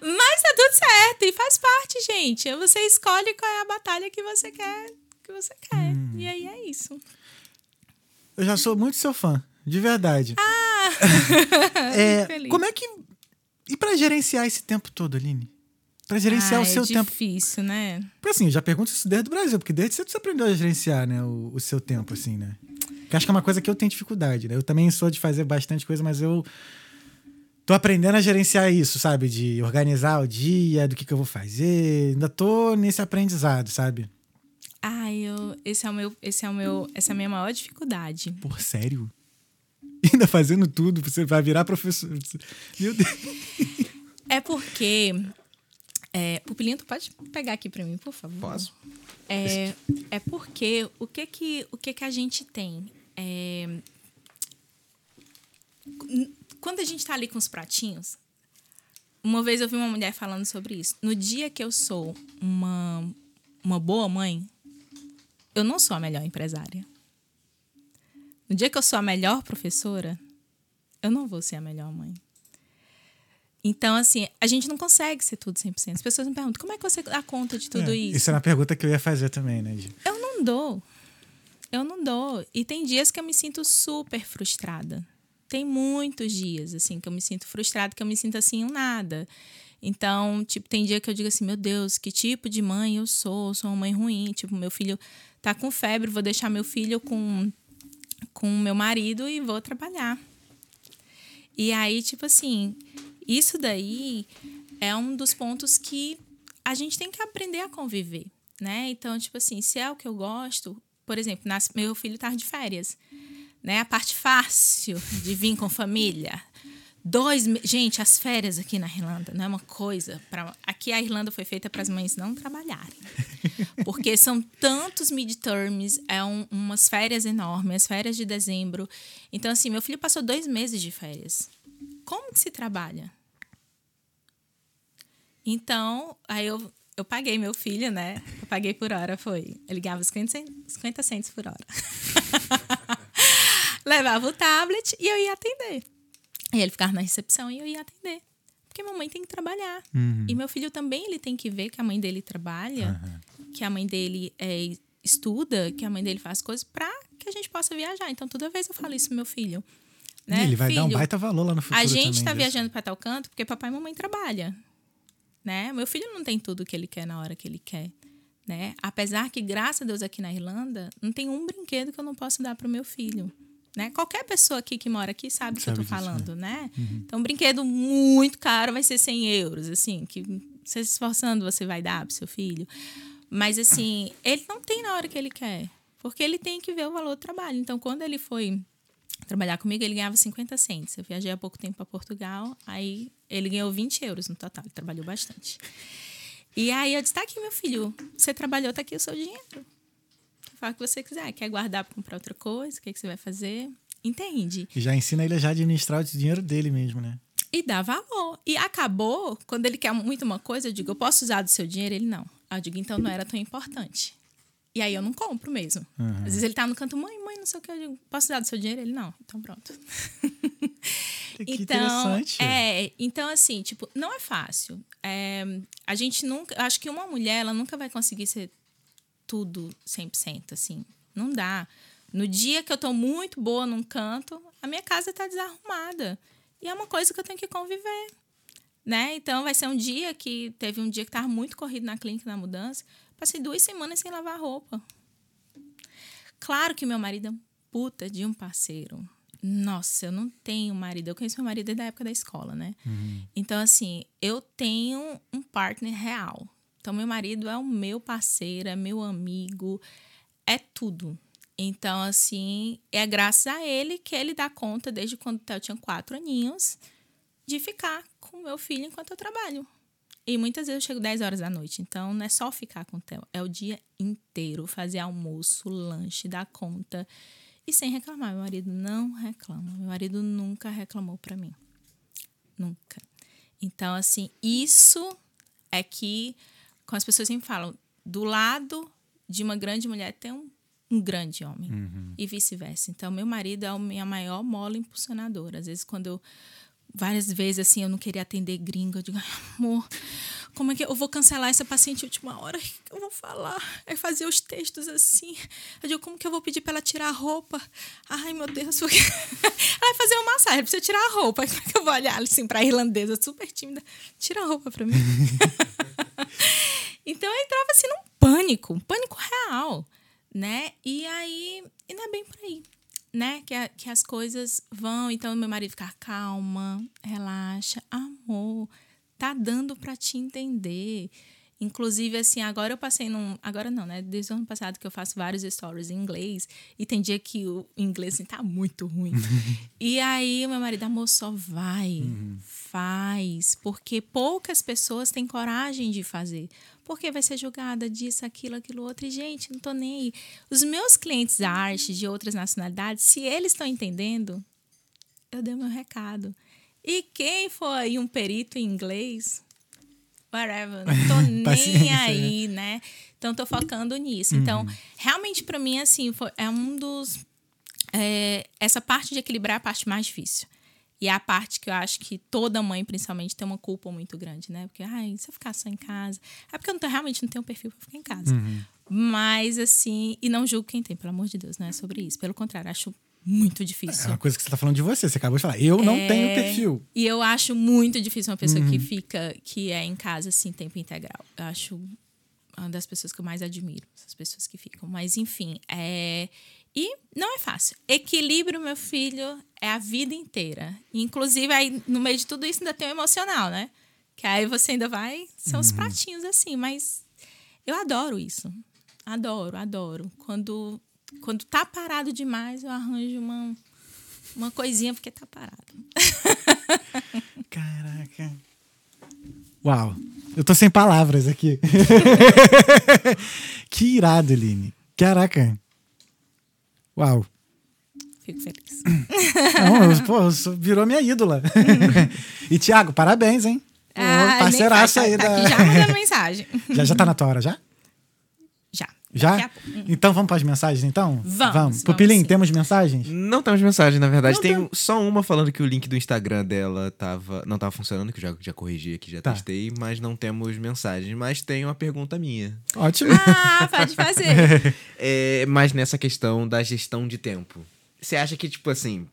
Mas tá tudo certo e faz parte, gente. Você escolhe qual é a batalha que você quer, que você quer. E aí é isso. Eu já sou muito seu fã, de verdade. Ah! É, feliz. como é que. E pra gerenciar esse tempo todo, Aline? Pra gerenciar Ah, o seu é tempo. difícil, né? Porque assim, eu já pergunto isso desde o Brasil, porque desde cedo você aprendeu a gerenciar, né, o, o seu tempo, assim, né? Que acho que é uma coisa que eu tenho dificuldade, né? Eu também sou de fazer bastante coisa, mas eu tô aprendendo a gerenciar isso, sabe? De organizar o dia, do que, que eu vou fazer. Ainda tô nesse aprendizado, sabe? Ah, eu, esse é o meu, esse é o meu, essa é a minha maior dificuldade. Por sério? Ainda fazendo tudo, você vai virar professor. Meu Deus. É porque. É, Pupilinho, tu pode pegar aqui pra mim, por favor? Posso? É, é porque o que que, o que que a gente tem? É, quando a gente tá ali com os pratinhos, uma vez eu vi uma mulher falando sobre isso. No dia que eu sou uma, uma boa mãe, eu não sou a melhor empresária. No dia que eu sou a melhor professora, eu não vou ser a melhor mãe. Então, assim, a gente não consegue ser tudo 100%. As pessoas me perguntam, como é que você dá conta de tudo É, isso? Isso era uma pergunta que eu ia fazer também, né, Gi? Eu não dou. Eu não dou. E tem dias que eu me sinto super frustrada. Tem muitos dias, assim, que eu me sinto frustrada, que eu me sinto assim, um nada. Então, tipo, tem dia que eu digo assim, meu Deus, que tipo de mãe eu sou? Sou uma mãe ruim. Tipo, meu filho tá com febre, vou deixar meu filho com com meu marido e vou trabalhar. E aí, tipo assim, isso daí é um dos pontos que a gente tem que aprender a conviver, né? Então, tipo assim, se é o que eu gosto, por exemplo, meu filho tá de férias, né? A parte fácil de vir com família. Dois, gente, as férias aqui na Irlanda não é uma coisa para aqui a Irlanda foi feita para as mães não trabalharem. Porque são tantos midterms, é um, umas férias enormes, as férias de dezembro. Então, assim, meu filho passou dois meses de férias. Como que se trabalha? Então, aí eu, eu paguei meu filho, né? Eu paguei por hora, foi. Ele ganhava 50, cen- 50 centos por hora. Levava o tablet e eu ia atender. E ele ficava na recepção e eu ia atender. Porque mamãe tem que trabalhar. E meu filho também ele tem que ver que a mãe dele trabalha, que a mãe dele é, estuda, que a mãe dele faz coisas para que a gente possa viajar. Então, toda vez eu falo isso pro meu filho. Né? E ele vai dar um Filho, baita valor lá no futuro a gente está viajando para tal canto porque papai e mamãe trabalham, né? Meu filho não tem tudo que ele quer na hora que ele quer, né? Apesar que graças a Deus aqui na Irlanda não tem um brinquedo que eu não posso dar para o meu filho, né? Qualquer pessoa aqui que mora aqui sabe o que eu tô disso, falando, né? Então um brinquedo muito caro vai ser 100 euros, assim, que você se esforçando você vai dar pro seu filho, mas assim ele não tem na hora que ele quer, porque ele tem que ver o valor do trabalho. Então quando ele foi trabalhar comigo, ele ganhava 50 cents. Eu viajei há pouco tempo para Portugal, aí ele ganhou 20 euros no total, ele trabalhou bastante. E aí eu disse: tá aqui, meu filho, você trabalhou, tá aqui o seu dinheiro. Fala o que você quiser. Quer guardar para comprar outra coisa? O que, que você vai fazer? Entende? E já ensina ele a já administrar o dinheiro dele mesmo, né? E dá valor. E acabou, quando ele quer muito uma coisa, eu digo: eu posso usar do seu dinheiro? Ele não. Eu digo: então não era tão importante. E aí eu não compro mesmo. Uhum. Às vezes ele tá no canto, mãe, mãe, não sei o que. Eu digo: posso usar do seu dinheiro? Ele não. Então pronto. Que então, interessante. é, então assim, tipo, não é fácil. É, a gente nunca, acho que uma mulher, ela nunca vai conseguir ser tudo 100%, assim. Não dá. No dia que eu tô muito boa num canto, a minha casa tá desarrumada. E é uma coisa que eu tenho que conviver, né? Então vai ser um dia que teve um dia que tava muito corrido na clínica na mudança, passei duas semanas sem lavar roupa. Claro que meu marido é um puta de um parceiro. Nossa, eu não tenho marido. Eu conheço meu marido desde a época da escola, né? Então, assim, eu tenho um partner real. Então, meu marido é o meu parceiro, é meu amigo, é tudo. Então, assim, é graças a ele que ele dá conta, desde quando eu tinha quatro aninhos, de ficar com meu filho enquanto eu trabalho. E muitas vezes eu chego 10 horas da noite. Então, não é só ficar com o Theo. É o dia inteiro. Fazer almoço, lanche, dar conta. E sem reclamar. Meu marido não reclama. Meu marido nunca reclamou pra mim. Nunca. Então, assim, isso é que, como as pessoas sempre falam, do lado de uma grande mulher tem um, um grande homem. E vice-versa. Então, meu marido é a minha maior mola impulsionadora. Às vezes, quando eu várias vezes assim eu não queria atender gringa. Eu digo "Ai, amor como é que eu vou cancelar essa paciente última hora? O que eu vou falar? É fazer os textos assim. Eu digo como que eu vou pedir para ela tirar a roupa? Ai meu Deus porque ela vai fazer uma massagem precisa tirar a roupa. Como é que eu vou olhar assim para irlandesa super tímida? Tira a roupa para mim. Então eu entrava assim num pânico um pânico real né? E aí e não é bem por aí né, que, a- que as coisas vão. Então, meu marido ficar calma, relaxa, amor, tá dando pra te entender. Inclusive, assim, agora eu passei num. Agora não, né? Desde o ano passado que eu faço vários stories em inglês. E tem dia que o inglês, assim, tá muito ruim. e aí, meu marido, amor, só vai. Faz. Porque poucas pessoas têm coragem de fazer. Porque vai ser julgada disso, aquilo, aquilo outro. E, gente, não tô nem aí. Os meus clientes da arte de outras nacionalidades, se eles estão entendendo, eu dei o meu recado. E quem for aí um perito em inglês, whatever, não tô nem Paciência, aí, né? Então, tô focando nisso. Então, realmente, para mim, assim, foi, é um dos. é, essa parte de equilibrar é a parte mais difícil. E é a parte que eu acho que toda mãe, principalmente, tem uma culpa muito grande, né? Porque, ai, se eu ficar só em casa. É porque eu não realmente não tenho perfil pra ficar em casa. Mas, assim, e não julgo quem tem, pelo amor de Deus, não é sobre isso. Pelo contrário, acho muito É difícil. uma coisa que você tá falando de você. Você acabou de falar. Eu não É, tenho perfil. E eu acho muito difícil uma pessoa Uhum. que fica, que é em casa, assim, tempo integral. Eu acho uma das pessoas que eu mais admiro, essas pessoas que ficam. Mas, enfim, é. E não é fácil. Equilíbrio, meu filho, é a vida inteira. Inclusive, aí, no meio de tudo isso, ainda tem o emocional, né? Que aí você ainda vai. São Uhum. os pratinhos, assim, mas eu adoro isso. Adoro, adoro. Quando, quando tá parado demais, eu arranjo uma, uma coisinha porque tá parado. Caraca. Uau. Eu tô sem palavras aqui. que irado, Eline. Caraca. Uau. Fico feliz. Não, pô, virou minha ídola. e, Thiago, parabéns, hein? Ah, parceiraço aí tá, da. já mandando mensagem. já, já tá na tua hora, já? Já. A pouco. Então vamos para as mensagens, então? Vamos, Vamos. vamos Pupilim, sim. temos mensagens? Não temos mensagem, na verdade. Não tem tem. só uma falando que o link do Instagram dela tava, não tava funcionando, que eu já, já corrigi aqui, já Tá. testei, mas não temos mensagens. Mas tem uma pergunta minha. Ótimo. Ah, pode fazer. É, mas nessa questão da gestão de tempo. Você acha que, tipo assim,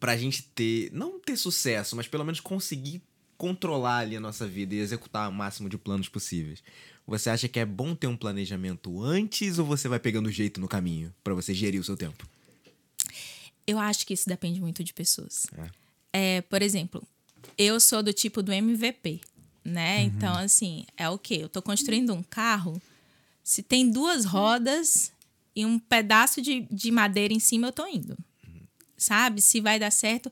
pra gente ter, não ter sucesso, mas pelo menos conseguir controlar ali a nossa vida e executar o máximo de planos possíveis, você acha que é bom ter um planejamento antes ou você vai pegando jeito no caminho pra você gerir o seu tempo? Eu acho que isso depende muito de pessoas. É, por exemplo, eu sou do tipo do MVP, né? Uhum. Então, assim, é o quê? Eu tô construindo um carro, se tem duas rodas e um pedaço de, de madeira em cima, eu tô indo. Sabe? Se vai dar certo.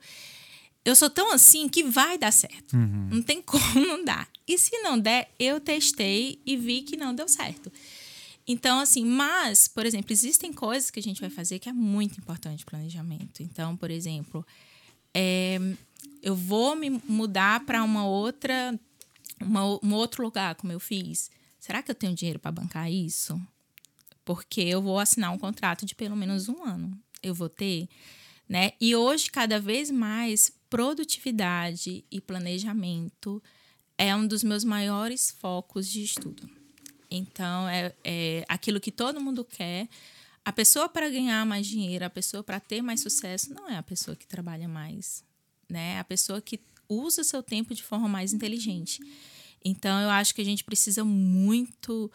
Eu sou tão assim que vai dar certo. Não tem como não dar. E se não der, eu testei e vi que não deu certo. Então, assim, mas, por exemplo, existem coisas que a gente vai fazer que é muito importante planejamento. Então, por exemplo, é, eu vou me mudar para uma outra, uma, um outro lugar, como eu fiz. Será que eu tenho dinheiro para bancar isso? Porque eu vou assinar um contrato de pelo menos um ano. Eu vou ter, né? E hoje, cada vez mais, produtividade e planejamento é um dos meus maiores focos de estudo. Então, é, é aquilo que todo mundo quer. A pessoa para ganhar mais dinheiro, a pessoa para ter mais sucesso, não é a pessoa que trabalha mais, né? É a pessoa que usa o seu tempo de forma mais inteligente. Então, eu acho que a gente precisa muito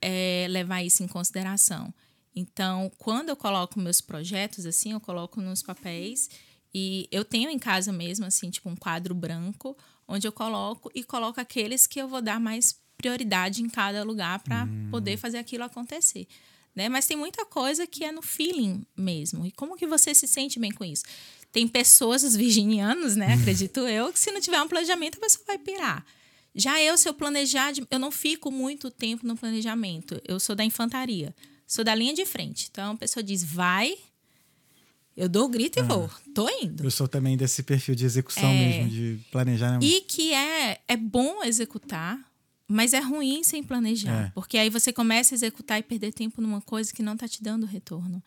é, levar isso em consideração. Então, quando eu coloco meus projetos assim, eu coloco nos papéis e eu tenho em casa mesmo assim, tipo um quadro branco, onde eu coloco e coloco aqueles que eu vou dar mais prioridade em cada lugar para poder fazer aquilo acontecer. Né? Mas tem muita coisa que é no feeling mesmo. E como que você se sente bem com isso? Tem pessoas, os virginianos, né? Acredito eu, que se não tiver um planejamento, a pessoa vai pirar. Já eu, se eu planejar, eu não fico muito tempo no planejamento. Eu sou da infantaria, sou da linha de frente. Então a pessoa diz, vai, eu dou o grito e vou. Tô indo. Eu sou também desse perfil de execução É. mesmo, de planejar. né? E que é, é bom executar, mas é ruim sem planejar. É. Porque aí você começa a executar e perder tempo numa coisa que não está te dando retorno.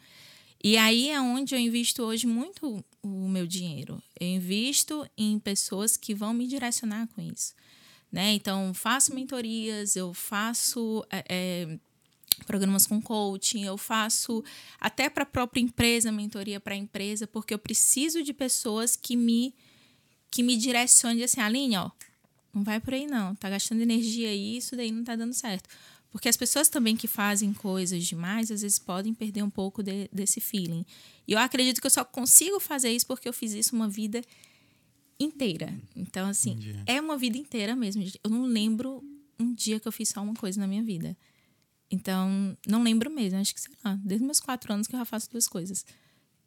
E aí é onde eu invisto hoje muito o meu dinheiro. Eu invisto em pessoas que vão me direcionar com isso. Né? Então, faço mentorias, eu faço é, é, programas com coaching, eu faço até para a própria empresa, mentoria para a empresa, porque eu preciso de pessoas que me que me direcione assim, Aline, ó, não vai por aí não, tá gastando energia aí, isso daí não tá dando certo. Porque as pessoas também que fazem coisas demais, às vezes podem perder um pouco de, desse feeling. E eu acredito que eu só consigo fazer isso porque eu fiz isso uma vida inteira. Então, assim, Entendi. é uma vida inteira mesmo. Eu não lembro um dia que eu fiz só uma coisa na minha vida. Então, não lembro mesmo. Acho que, sei lá, desde meus quatro anos que eu já faço duas coisas.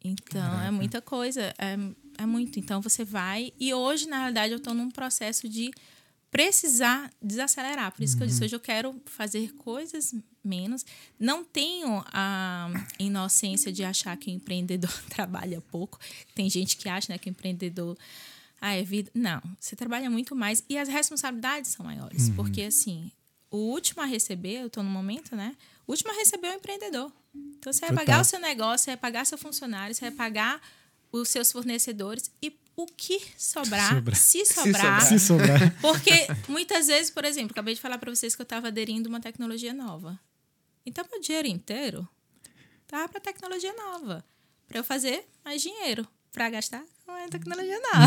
Então, é muita coisa. É, é muito. Então, você vai. E hoje, na realidade, eu estou num processo de precisar desacelerar. Por isso que eu disse, hoje eu quero fazer coisas menos. Não tenho a inocência de achar que o empreendedor trabalha pouco. Tem gente que acha né, que o empreendedor. Ah, é vida. Não, você trabalha muito mais e as responsabilidades são maiores. Porque, assim, o último a receber, eu estou no momento, né? O último a receber é o empreendedor. Então, você vai Total. pagar o seu negócio, você vai pagar seu funcionário, você vai pagar os seus fornecedores e o que sobrar, Sobrar. se sobrar, Se sobrar. porque muitas vezes, por exemplo, acabei de falar para vocês que eu estava aderindo uma tecnologia nova. Então, meu dinheiro inteiro tá para tecnologia nova, para eu fazer mais dinheiro, para gastar com a tecnologia nova.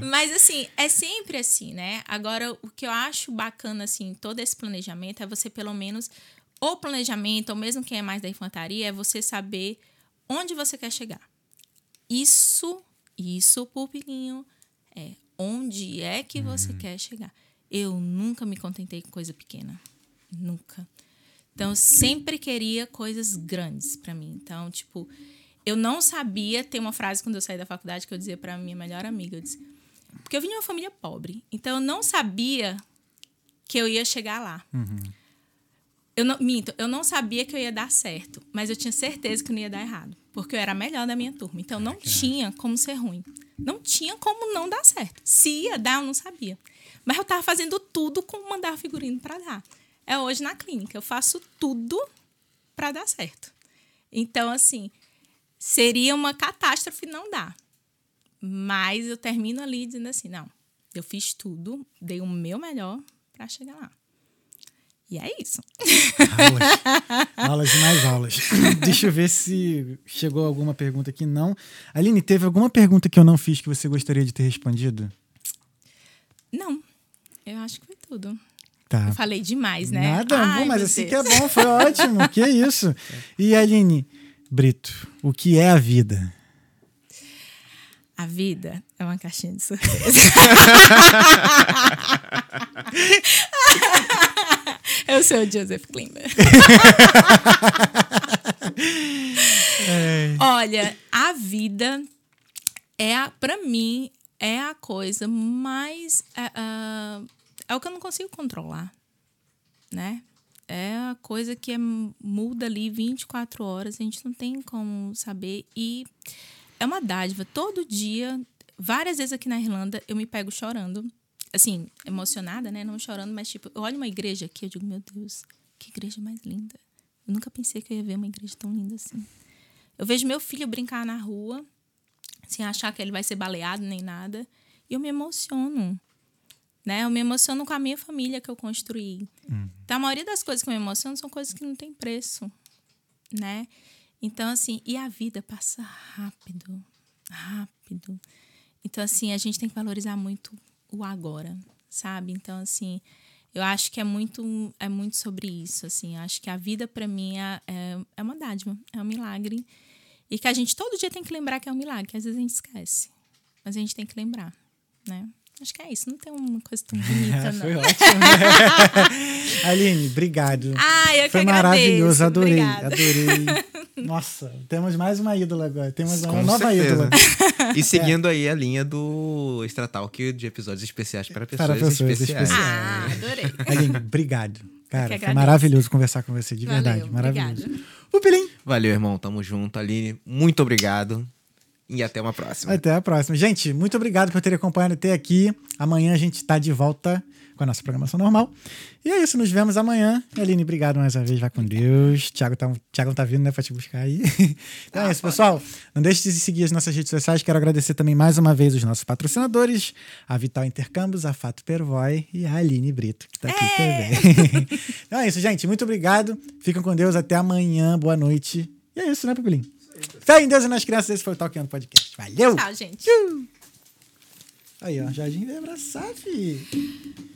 Mas assim, é sempre assim, né? Agora, o que eu acho bacana assim, todo esse planejamento é você pelo menos ou planejamento, ou mesmo quem é mais da infantaria, é você saber onde você quer chegar. Isso, isso, pupilinho, é onde é que você quer chegar. Eu nunca me contentei com coisa pequena. Nunca. Então, eu sempre queria coisas grandes pra mim. Então, tipo, eu não sabia. Tem uma frase quando eu saí da faculdade que eu dizia pra minha melhor amiga: eu disse, porque eu vim de uma família pobre. Então, eu não sabia que eu ia chegar lá. Eu não, minto, eu não sabia que eu ia dar certo, mas eu tinha certeza que não ia dar errado, porque eu era a melhor da minha turma. Então não tinha como ser ruim. Não tinha como não dar certo. Se ia dar, eu não sabia. Mas eu tava fazendo tudo com mandar figurino para dar. É hoje na clínica, eu faço tudo para dar certo. Então assim, seria uma catástrofe não dar. Mas eu termino ali dizendo assim, não, eu fiz tudo, dei o meu melhor para chegar lá. E é isso. Aulas. aulas e mais aulas. Deixa eu ver se chegou alguma pergunta aqui. Não. Aline, teve alguma pergunta que eu não fiz que você gostaria de ter respondido? Não, eu acho que foi tudo. Tá. Eu falei demais, né? Nada, Ai, bom, mas assim Deus. que é bom, foi ótimo. que isso? E Aline, Brito, o que é a vida? A vida é uma caixinha de surpresa. Eu sou o Joseph Klimber. Olha, a vida é, a, pra mim, é a coisa mais. É, ah, é o que eu não consigo controlar, né? É a coisa que é, muda ali 24 horas, a gente não tem como saber. E é uma dádiva. Todo dia, várias vezes aqui na Irlanda, eu me pego chorando. Assim, emocionada, né? Não chorando, mas tipo, eu olho uma igreja aqui, eu digo, meu Deus, que igreja mais linda. Eu nunca pensei que eu ia ver uma igreja tão linda assim. Eu vejo meu filho brincar na rua, sem achar que ele vai ser baleado nem nada, e eu me emociono. Né? Eu me emociono com a minha família que eu construí. Então, a maioria das coisas que eu me emociono são coisas que não têm preço, né? Então, assim, e a vida passa rápido, rápido. Então, assim, a gente tem que valorizar muito o agora, sabe? Então, assim, eu acho que é muito, é muito sobre isso, assim. Eu acho que a vida, para mim, é, é, é uma dádiva, é um milagre. E que a gente todo dia tem que lembrar que é um milagre, que às vezes a gente esquece. Mas a gente tem que lembrar, né? Acho que é isso, não tem uma coisa tão bonita, não. Foi ótimo. Aline, obrigado. Ah, eu que Foi agradeço. maravilhoso, adorei, Obrigada. adorei. Nossa, temos mais uma ídola agora. Temos uma Com nova certeza. ídola. E seguindo aí a linha do Extra Talk de episódios especiais para pessoas, Para pessoas especiais. especiais. Ah, adorei. Aline, obrigado. Cara, foi maravilhoso conversar com você, de Valeu, verdade. Maravilhoso. Pupilim, Valeu, irmão. Tamo junto. Aline, muito obrigado. E até uma próxima. até a próxima. Gente, muito obrigado por ter acompanhado até aqui. Amanhã a gente tá de volta com a nossa programação normal. E é isso, nos vemos amanhã. Aline, obrigado mais uma vez, vai com Deus. Thiago tá, Thiago tá vindo, né, pra te buscar aí. Então é isso, pessoal. Não deixe de seguir as nossas redes sociais. Quero agradecer também mais uma vez os nossos patrocinadores, a Vital Intercâmbios, a Fato Pervoy e a Aline Brito, que tá aqui também. então é isso, gente. Muito obrigado. Fiquem com Deus. Até amanhã. Boa noite. E é isso, né, Pupilim? Fé em Deus e nas crianças. Esse foi o Talkando Podcast. Valeu! Tchau, gente. Aí, ó. Jardim veio abraçar, fi.